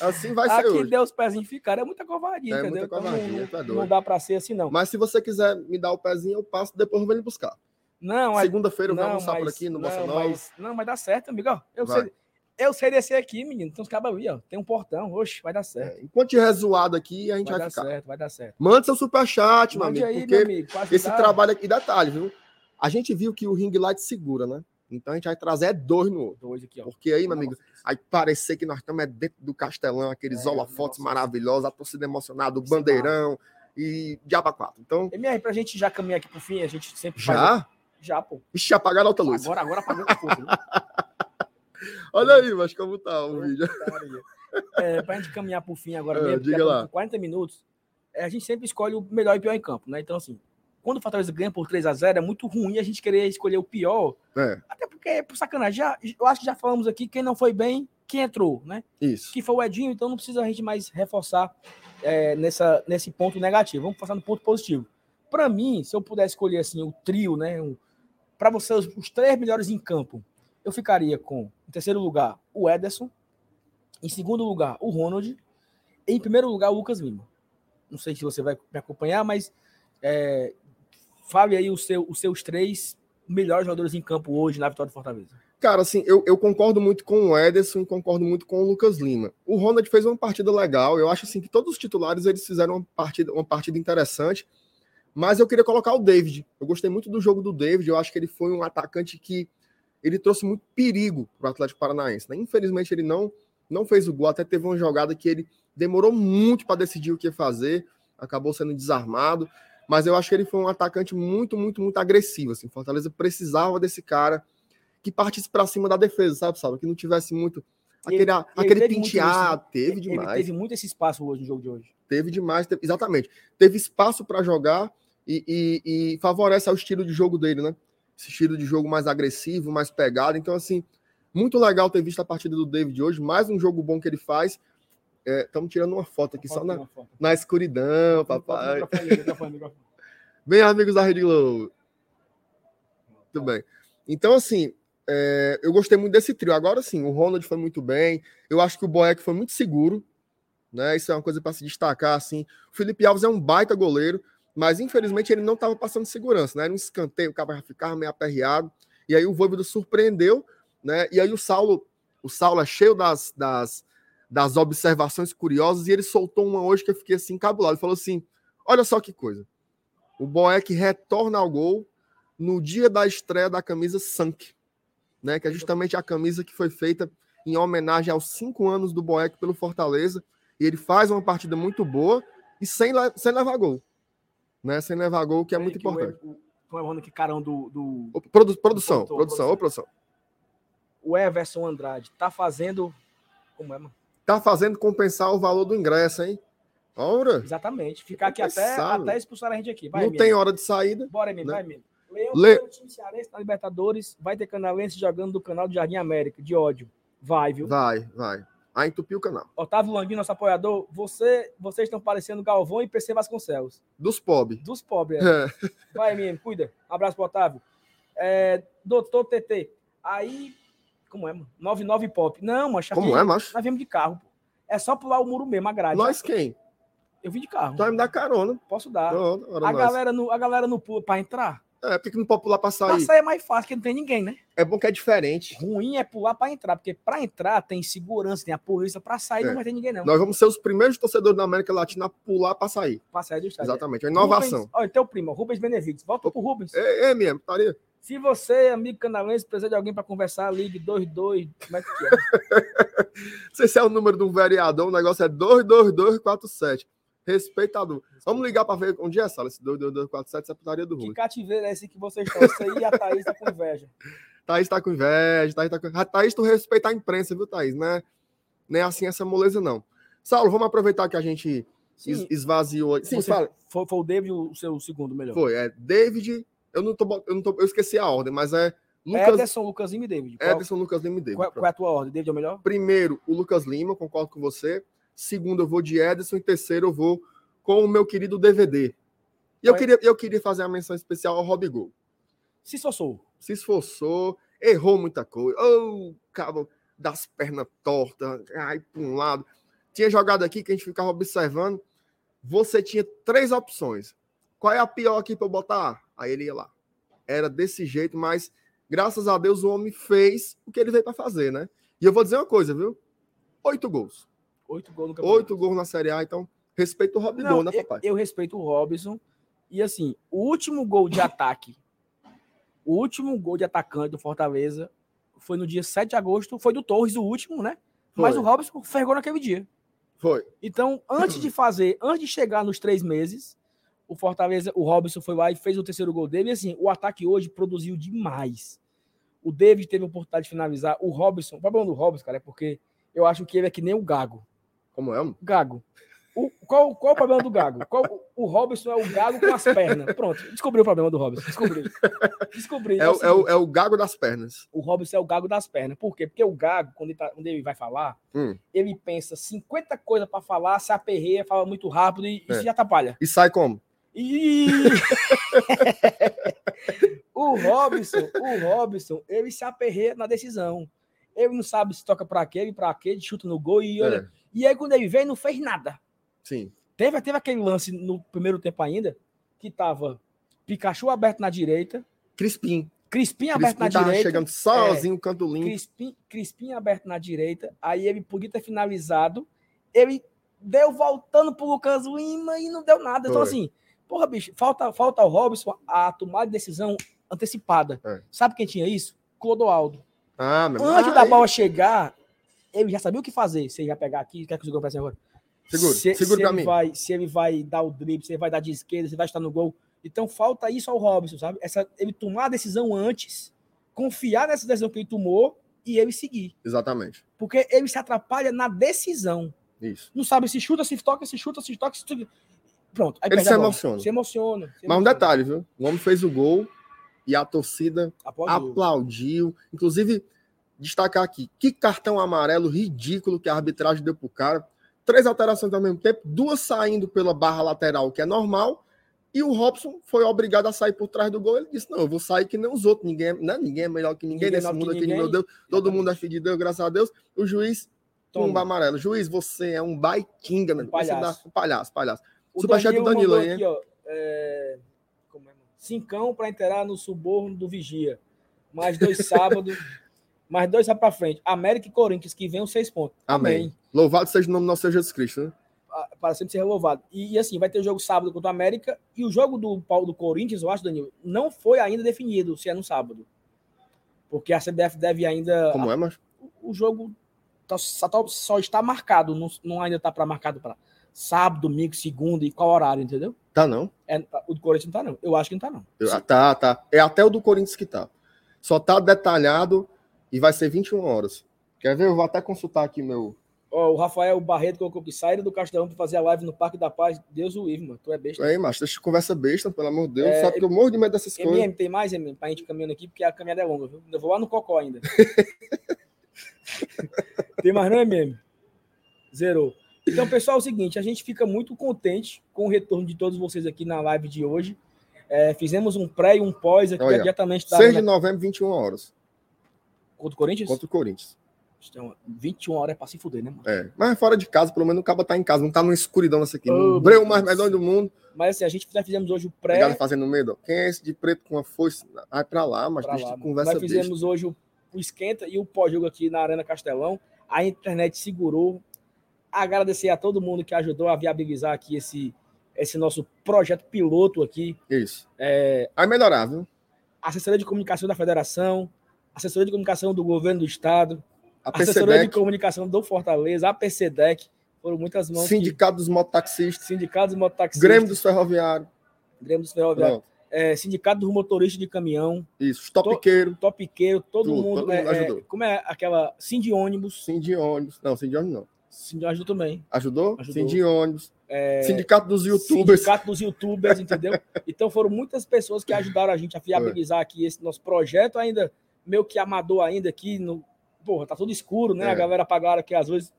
assim vai ser Aqui hoje. deu os pezinhos ficaram. É muita covardia, É entendeu? muita covardia, então, não, doido. não dá pra ser assim, não. Mas se você quiser me dar o pezinho, eu passo, depois eu vou lhe buscar. Não, Segunda-feira eu vou almoçar por mas- aqui no não, Bossa Nova. mas, não, mas dá certo, amigo. Eu Vai. sei, eu sei descer aqui, menino. Tem uns cabos ali, ó. Tem um portão. Oxe, vai dar certo. É, enquanto tiver zoado aqui, a gente vai vai, dar ficar. certo, vai dar certo. Mande seu superchat, meu Mande amigo, aí, porque meu amigo. esse trabalho aqui, detalhe, viu? A gente viu que o ring light segura, né? Então a gente vai trazer é dois no outro. Dois aqui, ó. Porque aí, meu amigo, aí parecer que nós estamos é dentro do castelão, aqueles É, holofotes maravilhosos, a torcida emocionada, o é bandeirão e diaba 4. Então, MR, pra gente já caminhar aqui pro fim, a gente sempre faz. já? Já, pô. Vixe, apagaram a outra luz. Agora, agora apagou força. né? Olha aí, mas como tá o vídeo. É, pra gente caminhar pro fim agora Ah, mesmo, diga porque lá. com 40 minutos, é, a gente sempre escolhe o melhor e pior em campo, né? Então, assim, quando o Fortaleza ganha por 3 a 0 é muito ruim a gente querer escolher o pior, É, até porque é por sacanagem. Já, eu acho que já falamos aqui, quem não foi bem, quem entrou, né? isso. Que foi o Edinho, então não precisa a gente mais reforçar é, nessa, nesse ponto negativo. Vamos passar no ponto positivo. Para mim, se eu pudesse escolher assim o trio, né, para você os, os três melhores em campo, eu ficaria com, em terceiro lugar, o Ederson, em segundo lugar, o Ronald, e em primeiro lugar, o Lucas Lima. Não sei se você vai me acompanhar, mas é, fale aí o seu, os seus três melhores jogadores em campo hoje na vitória do Fortaleza. Cara, assim, eu, eu concordo muito com o Ederson e concordo muito com o Lucas Lima. O Ronald fez uma partida legal. Eu acho assim que todos os titulares eles fizeram uma partida, uma partida interessante. Mas eu queria colocar o David. Eu gostei muito do jogo do David. Eu acho que ele foi um atacante que ele trouxe muito perigo para o Atlético Paranaense. Né? Infelizmente, ele não, não fez o gol. Até teve uma jogada que ele demorou muito para decidir o que fazer. Acabou sendo desarmado. Mas eu acho que ele foi um atacante muito, muito, muito agressivo. Assim. Fortaleza precisava desse cara que partisse para cima da defesa, sabe, sabe? Que não tivesse muito aquele, ele- ele aquele teve muito penteado. Teve Ele demais. teve muito esse espaço hoje no jogo de hoje. Teve demais, teve- exatamente. Teve espaço para jogar e, e- e favorece ao estilo de jogo dele, né? Esse estilo de jogo mais agressivo, mais pegado. Então, assim, muito legal ter visto a partida do David hoje. Mais um jogo bom que ele faz. Estamos tirando uma foto aqui só na, foto. na escuridão, papai. Bem, amigos da Rede Globo. Tudo bem. Então, assim, é, eu gostei muito desse trio. Agora sim, o Ronald foi muito bem. Eu acho que o Boeck foi muito seguro. Né? Isso é uma coisa para se destacar. Assim. O Felipe Alves é um baita goleiro, mas infelizmente ele não estava passando segurança. Né? Era um escanteio, o cara já ficava meio aperreado. E aí o Voivoda surpreendeu. Né? E aí o Saulo, o Saulo é cheio das, das, das observações curiosas e ele soltou uma hoje que eu fiquei assim encabulado. Ele falou assim: olha só que coisa. O Boeck retorna ao gol no dia da estreia da camisa Sank, né? Que é justamente a camisa que foi feita em homenagem aos cinco anos do Boeck pelo Fortaleza. E ele faz uma partida muito boa e sem, sem levar gol. Né? Sem levar gol, que é muito Que o- importante. o- Como é o nome que carão do, do Ô, produ- produção, Produtor, produção, ô produção. o Everson Andrade? Tá fazendo. Como é, mano? Tá fazendo compensar o valor do ingresso, hein? Ora, Exatamente. Ficar aqui até, até expulsar a gente aqui. Vai, não tem hora de saída. Bora, Emílio, né? vai, Emílio. Leão Le- do time cearense na Libertadores. Vai ter canalense jogando do canal do Jardim América, de ódio. Vai, viu? Vai, vai. Aí entupiu o canal. Otávio Languinho, nosso apoiador. Você, vocês estão parecendo Galvão e PC Vasconcelos. Dos pobres. Dos pobres. é. É. Vai, menino, cuida. Abraço pro Otávio. É, doutor TT. Aí, como é, mano? 99 pop. Não, mano. Como é, macho? Nós viemos de carro. pô. É só pular o muro mesmo, a grade. Nós quem? Eu vim de carro. Vai me dar carona. Posso dar. A, galera no, a galera não pula pra entrar. É, por que que não pode pular pra Pra sair? sair é mais fácil, porque não tem ninguém, né? É bom que é diferente. Ruim é pular pra entrar, porque pra entrar tem segurança, tem a polícia. Pra sair É. não vai ter ninguém, não. Nós vamos ser os primeiros torcedores da América Latina a pular pra sair. Pra sair do estádio. Exatamente. É uma inovação. Rubens, olha, teu primo, Rubens Benevides. Volta pro Rubens. É, é mesmo, estaria. Se você, amigo canalense, precisa de alguém para conversar, ligue 22. Como é que é? Não sei se é o número de um vereador, o negócio é 22247. Respeitador. Vamos ligar para ver onde é, Sala? Esse 22247 essa putaria do Que ruim. cativeiro é esse que vocês estão? Isso aí a Thaís tá com inveja. Thaís tá com inveja, Thaís tá com... Ah, Thaís, tu respeita a imprensa, viu, Thaís? Não é, não é assim essa moleza, não. Saulo, vamos aproveitar que a gente Sim, esvaziou. Sim, você- fala. foi, foi o David o seu segundo melhor. Foi, é David. Eu não tô, eu não tô, eu esqueci a ordem, mas é Lucas, Ederson, Lucas Lima e David. Qual, Ederson, Lucas Lima e David. qual, qual é a tua ordem? David é o melhor? Primeiro, o Lucas Lima, concordo com você. Segundo, eu vou de Ederson. E terceiro, eu vou com o meu querido DVD. E eu é? queria, eu queria fazer uma menção especial ao Rob Gol. Se sou. Se esforçou, errou muita coisa. Oh, cabo das pernas tortas, ai, para um lado. Tinha jogado aqui que a gente ficava observando. Você tinha três opções. Qual é a pior aqui para eu botar? Aí ele ia lá. Era desse jeito, mas graças a Deus o homem fez o que ele veio para fazer, né? E eu vou dizer uma coisa, viu? Oito gols. Oito gols no campeonato. Oito gols na Série A, então respeita o Rob Não, né, eu, papai? eu respeito o Robson. E assim, o último gol de ataque, o último gol de atacante do Fortaleza foi no dia 7 de agosto, foi do Torres, o último, né? Mas Foi. o Robson fergou naquele dia. Foi. Então, antes de fazer, antes de chegar nos três meses, o Fortaleza, o Robson foi lá e fez o terceiro gol dele. E assim, o ataque hoje produziu demais. O David teve a oportunidade de finalizar. O Robson, o problema do Robson, cara, é porque eu acho que ele é que nem o Gago. Como é? Gago. O, qual, qual o problema do Gago? Qual, o Robson é o Gago com as pernas. Pronto, descobri o problema do Robson. Descobri. Descobri. É, o o- é, o, é o gago das pernas. o Robson é o Gago das pernas. Por quê? Porque o Gago, quando ele, tá- quando ele vai falar, Hum. ele pensa 50 coisas para falar, se aperreia, fala muito rápido e É. isso já atrapalha. E sai como? E o Robson, o Robson, ele se aperreia na decisão. Ele não sabe se toca para aquele, para aquele, chuta no gol e olha. É, E aí quando ele vem, não fez nada. sim. Teve, teve aquele lance no primeiro tempo ainda, que tava Pikachu aberto na direita, Crispim. Crispim aberto na Crispim tava direita, chegando sozinho, canto limpo. Crispim, Crispim aberto na direita, aí ele podia ter finalizado, ele deu voltando pro Lucas Lima e não deu nada. Então, Foi. assim, porra, bicho, falta, falta ao Robson a tomar de decisão antecipada. É. Sabe quem tinha isso? Clodoaldo. Ah, meu Antes ah, da bola chegar, ele já sabia o que fazer. Se ele vai pegar aqui, quer que o Zugão peça agora? Segura, se, segura se pra ele mim. Vai, se ele vai dar o drible, se ele vai dar de esquerda, se vai estar no gol. Então falta isso ao Robson, sabe? Essa, ele tomar a decisão antes, confiar nessa decisão que ele tomou e ele seguir. Exatamente. Porque ele se atrapalha na decisão. Isso. Não sabe se chuta, se toca, se chuta, se toca, se toca. Pronto. Aí Ele se emociona. Se emociona. se Mas um emociona. detalhe, viu? O homem fez o gol e a torcida Aplaudiu. aplaudiu. Inclusive, destacar aqui, que cartão amarelo ridículo que a arbitragem deu pro cara. Três alterações ao mesmo tempo, duas saindo pela barra lateral, que é normal, e o Robson foi obrigado a sair por trás do gol. Ele disse: Não, eu vou sair que nem os outros. Ninguém, é- né? ninguém é melhor que ninguém, Ninguém nesse que mundo aqui, ninguém. meu Deus. Todo mundo é filho de Deus, graças a Deus. O juiz, Toma. um amarelo. Juiz, você é um baitinga, meu. Você palhaço. dá- um palhaço, palhaço. O Superchat do Danilo aí, aqui, ó. É... Como é, mano? Cincão para entrar no suborno do Vigia. Mais dois sábados. mais dois sábados para frente. América e Corinthians, que vem os seis pontos. Amém. Louvado seja o nome do nosso Senhor Jesus Cristo. Né? Ah, Para sempre ser renovado. E, e assim, vai ter o jogo sábado contra o América. E o jogo do Paulo do Corinthians, eu acho, Danilo, não foi ainda definido se é no sábado. Porque a CBF deve ainda. Como é, mas? o jogo tá- só, tá- só está marcado, não, não ainda está para marcado para sábado, domingo, segunda e qual horário, entendeu? Tá não. É, o do Corinthians não tá, não. Eu acho que não tá, não. Eu- ah, tá, tá. É até o do Corinthians que tá. Só tá detalhado e vai ser 21 horas. Quer ver? Eu vou até consultar aqui meu. Ó, o Rafael Barreto colocou que saída do Castelão para fazer a live no Parque da Paz. Deus o livre, mano. Tu é besta. Aí, macho, deixa de conversa besta, pelo amor de Deus. É, Sabe que eu morro de medo dessas coisas. MM, tem mais, MM, pra gente caminhando aqui, porque a caminhada é longa, viu? Eu vou lá no Cocó ainda. tem mais não, MM? Zerou. Então, pessoal, é o seguinte, a gente fica muito contente com o retorno de todos vocês aqui na live de hoje. É, fizemos um pré e um pós aqui Olha, diretamente da 6 de Arena- novembro, 21 horas. contra o Corinthians. Contra o Corinthians. Então, 21 horas é pra se fuder, né, mano? É. Mas fora de casa, pelo menos o cabo tá em casa. Não tá numa escuridão nessa aqui. Oh, breu mais medonho do mundo. Mas assim, a gente já fizemos hoje o pré. Pegada fazendo medo. Quem é esse de preto com uma foice? Vai pra lá, mas pra deixa lá, de conversa Nós besta. fizemos hoje o, o esquenta e o pós-jogo aqui na Arena Castelão. A internet segurou. Agradecer a todo mundo que ajudou a viabilizar aqui esse, esse nosso projeto piloto aqui. Isso. É, Vai melhorar, viu? assessoria de comunicação da federação, assessoria de comunicação do governo do estado, A assessoria de comunicação do Fortaleza, a PCDEC, foram muitas mãos. que- Sindicato dos Mototaxistas, sindicatos dos mototaxistas, Grêmio dos Ferroviários. Grêmio dos Ferroviários, é, sindicato dos motoristas de caminhão, Isso, os topiqueiros. topiqueiro, todo Tudo, mundo. todo é, mundo é, ajudou. como é aquela Sim de ônibus, Sim de ônibus. Não, sim de ônibus não. Sim, ajudou também. Ajudou? Ajudou. Sim de ônibus. Sindicato dos youtubers. É, Sindicato dos youtubers, entendeu? Então foram muitas pessoas que ajudaram a gente a viabilizar aqui esse nosso projeto, ainda meio que amador ainda aqui no. Porra, tá tudo escuro, né? É. A galera apagaram aqui às vezes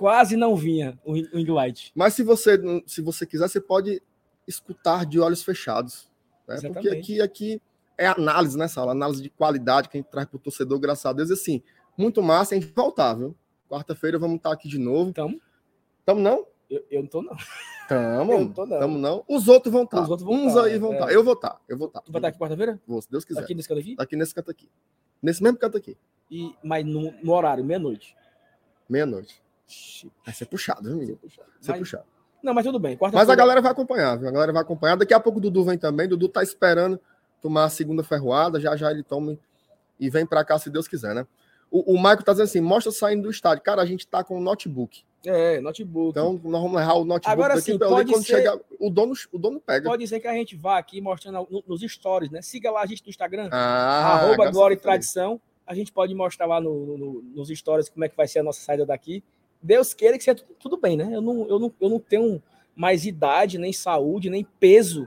quase não vinha o ring light. Mas se você, se você quiser, você pode escutar de olhos fechados. né? Porque aqui, aqui é análise, né, Sala? Análise de qualidade que a gente traz para o torcedor, graças a Deus. Assim, muito massa voltar, viu? Quarta-feira vamos estar aqui de novo. Então, Tamo não? eu, eu não tô não. Tamo. Eu não tô, não. Tamo não. Os outros vão estar. Os outros vão Uns tá, aí vão é. estar. Eu vou estar. Eu vou estar. Tu vai estar aqui quarta-feira? Vou, se Deus quiser. Aqui nesse canto aqui? Aqui nesse canto aqui. Nesse mesmo canto aqui. E, mas no, no horário, meia-noite. Meia-noite. Vai ser puxado, viu, menino? Vai ser Mas- puxado. Não, mas tudo bem. Mas a galera vai acompanhar, viu? A galera vai acompanhar. Daqui a pouco o Dudu vem também. Dudu tá esperando tomar a segunda ferroada. Já já ele toma e vem pra cá, se Deus quiser, né? O, o Michael tá dizendo assim: mostra saindo do estádio. Cara, a gente tá com o notebook. É, notebook. Então nós vamos levar o notebook Agora daqui sim, pode Quando ser- chegar, o dono, o dono pega. Pode ser que a gente vá aqui mostrando no- nos stories, né? Siga lá a gente no Instagram. Ah, arroba Glória e. Tradição. A gente pode mostrar lá no- no- nos stories como é que vai ser a nossa saída daqui. Deus queira que seja tudo, tudo bem, né? Eu não, eu, não, eu não tenho mais idade, nem saúde, nem peso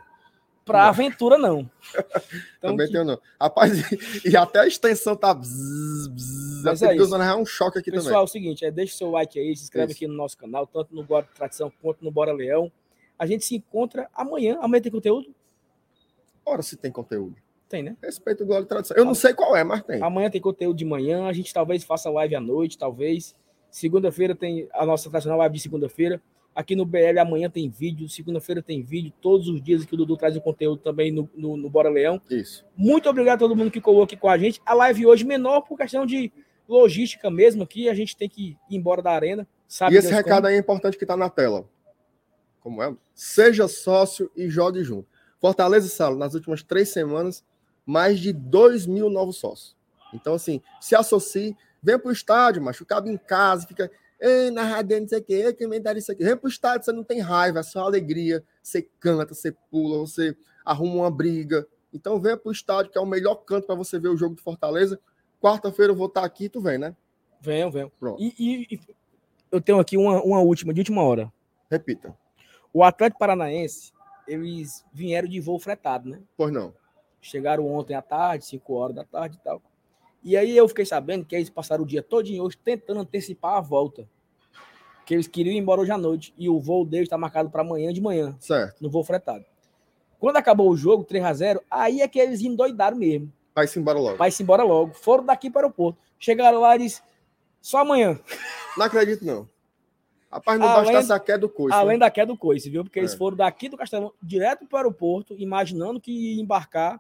para aventura, não. Então, Também que- tenho não. Rapaz, e, e até a extensão tá. Bzz, bzz, Mas é isso. É um choque aqui pessoal, também. é o seguinte, é, deixa o seu like aí, se inscreve Isso. aqui no nosso canal, tanto no e Tradição quanto no Bora Leão. A gente se encontra amanhã. Amanhã tem conteúdo? Ora, se tem conteúdo. Tem, né? Respeito o Glória e Tradição. Eu não sei qual é, mas tem. Amanhã tem conteúdo de manhã, a gente talvez faça live à noite, talvez. Segunda-feira tem a nossa tradicional live de segunda-feira. Aqui no BL amanhã tem vídeo, segunda-feira tem vídeo, todos os dias que o Dudu traz o conteúdo também no, no, no Bora Leão. Isso. Muito obrigado a todo mundo que colou aqui com a gente. A live hoje menor por questão de logística mesmo aqui, a gente tem que ir embora da arena. Sabe e esse Deus recado como. aí é importante que tá na tela. Como é? Seja sócio e jogue junto. Fortaleza, Salo, nas últimas três semanas, mais de 2 mil novos sócios. Então, assim, se associe, vem pro estádio, macho. Cabe em casa, fica. Ei, narrador, não sei o quê, eu também dar isso aqui. Vem pro estádio, você não tem raiva, é só alegria. Você canta, você pula, você arruma uma briga. Então, venha pro estádio, que é o melhor canto para você ver o jogo do Fortaleza. Quarta-feira eu vou estar aqui, tu vem, né? Venham, venham. Pronto. E, e- e eu tenho aqui uma, uma última, de última hora. Repita. O Atlético Paranaense, eles vieram de voo fretado, né? Pois não. Chegaram ontem à tarde, 5 horas da tarde e tal. E aí eu fiquei sabendo que eles passaram o dia todo hoje tentando antecipar a volta. Que eles queriam ir embora hoje à noite. E o voo deles está marcado para amanhã de manhã, Certo. no voo fretado. Quando acabou o jogo, 3 a 0 aí é que eles endoidaram mesmo. Vai-se embora logo. Vai se embora logo. Foram daqui para o aeroporto. Chegaram lá e disse, só amanhã. Não acredito, não. Rapaz, não Além- bastasse a queda do coice. Além né? da queda do coice, viu? Porque eles É. foram daqui do Castelão direto para o aeroporto, imaginando que ia embarcar.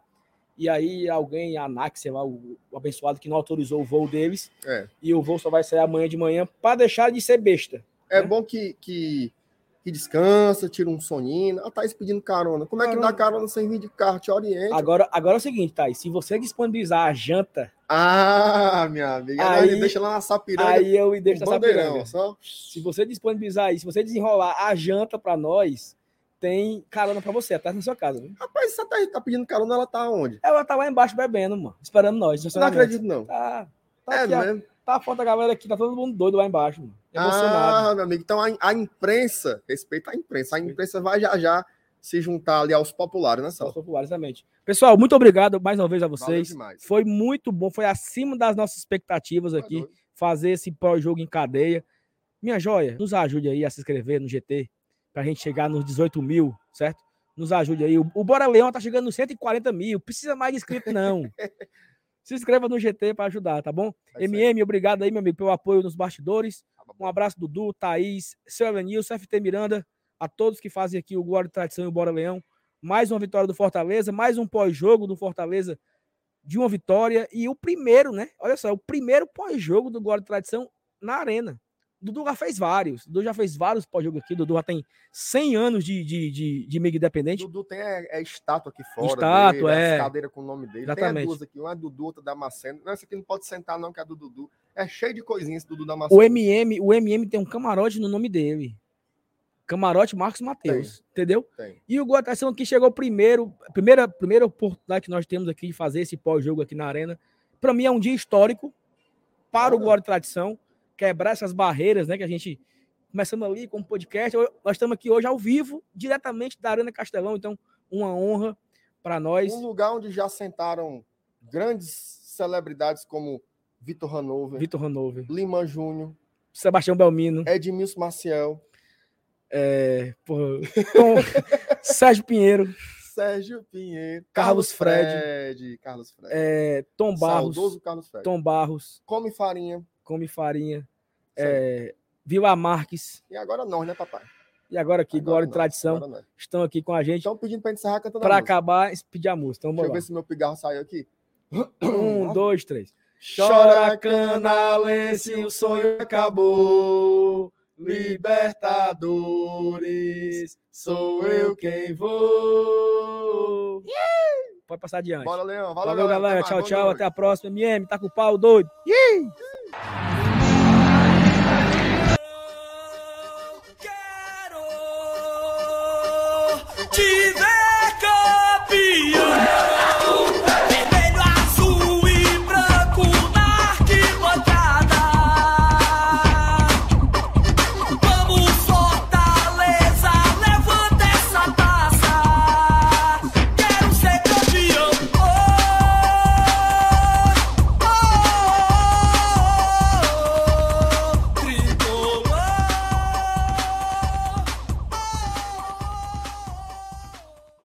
E aí alguém, a ANAC, sei lá, o, o abençoado que não autorizou o voo deles, É, e o voo só vai sair amanhã de manhã para deixar de ser besta. é né? bom que, que, que descansa, tira um soninho. Ah, Thaís pedindo carona. Como é que dá carona sem vir de carro? Te oriente. Agora, agora é o seguinte, Thaís, se você disponibilizar a janta, Ah, minha amiga. Aí- Aí, deixa lá na Sapiranga. aí eu deixo um essa bandeirão, piranga. só. Se você disponibilizar aí, se você desenrolar a janta para nós, tem carona para você, até na sua casa. Viu? Rapaz, se a Thaís tá pedindo carona, ela tá onde? Ela tá lá embaixo bebendo, mano, esperando nós. Não acredito, não. Tá, tá É aqui, ó. Tá a foto da galera aqui, tá todo mundo doido lá embaixo, mano. Emocionado. Ah, meu amigo. Então a, a imprensa, respeita a imprensa. A imprensa vai já já se juntar ali aos populares, né, Sal? populares, exatamente. Pessoal, muito obrigado mais uma vez a vocês. Foi muito bom, foi acima das nossas expectativas Tá aqui, fazer esse pós-jogo em cadeia. Minha joia, nos ajude aí a se inscrever no GT, pra gente chegar nos 18 mil, certo? Nos ajude aí. O, o Bora Leão tá chegando nos 140 mil, precisa mais de inscrito, não. se inscreva no GT para ajudar, tá bom? É aí. MM, obrigado aí, meu amigo, pelo apoio nos bastidores. Um abraço, Dudu, Thaís, seu Elenilson, FT Miranda, a todos que fazem aqui o Glória e Tradição e o Bora Leão. Mais uma vitória do Fortaleza, mais um pós-jogo do Fortaleza de uma vitória. E o primeiro, né? Olha só, o primeiro pós-jogo do Glória e Tradição na Arena. Dudu já fez vários. Dudu já fez vários pós-jogo aqui. Dudu já tem 100 anos de, de, de, de mídia independente. Dudu tem é, é estátua aqui fora. Estátua, dele, é. cadeira com o nome dele. Exatamente. Tem duas aqui. Uma é Dudu, outra da Macena. Não, essa aqui não pode sentar, não, que é do Dudu. É cheio de coisinhas, Dudu da O Macena. MM, o MM tem um camarote no nome dele. Camarote Marcos Mateus. Entendeu? Tem. E o Gol Atração aqui chegou primeiro. Primeira, primeira oportunidade que nós temos aqui de fazer esse pós-jogo aqui na Arena. Para mim é um dia histórico para o Olha. Glória e Tradição. Quebrar essas barreiras, né? Que a gente. Começando ali com o podcast. Nós estamos aqui hoje ao vivo, diretamente da Arena Castelão. Então, uma honra para nós. Um lugar onde já sentaram grandes celebridades como Vitor Hanover, Vitor Hanover, Lima Júnior, Sebastião Belmino, Edmilson Maciel, é, porra, Tom- Sérgio Pinheiro, Sérgio Pinheiro, Carlos Fred, Carlos Fred. é, Tom Barros, Carlos Fred. Tom Barros, Come farinha. Come Farinha. É, Vila Marques. E agora nós, né, papai? E agora aqui, Agora Glória e Tradição, estão aqui com a gente Estão pedindo pra gente encerrar cantando a para música. acabar pedir a música. Então, Deixa eu vamos ver se meu pigarro saiu aqui. Um, dois, três. Chora canalense, o sonho acabou. Libertadores, sou eu quem vou. Pode passar adiante. Bora, Leão. Valeu, Valeu, galera. Tchau, tchau. Até a próxima. MM, tá com o pau doido. Quero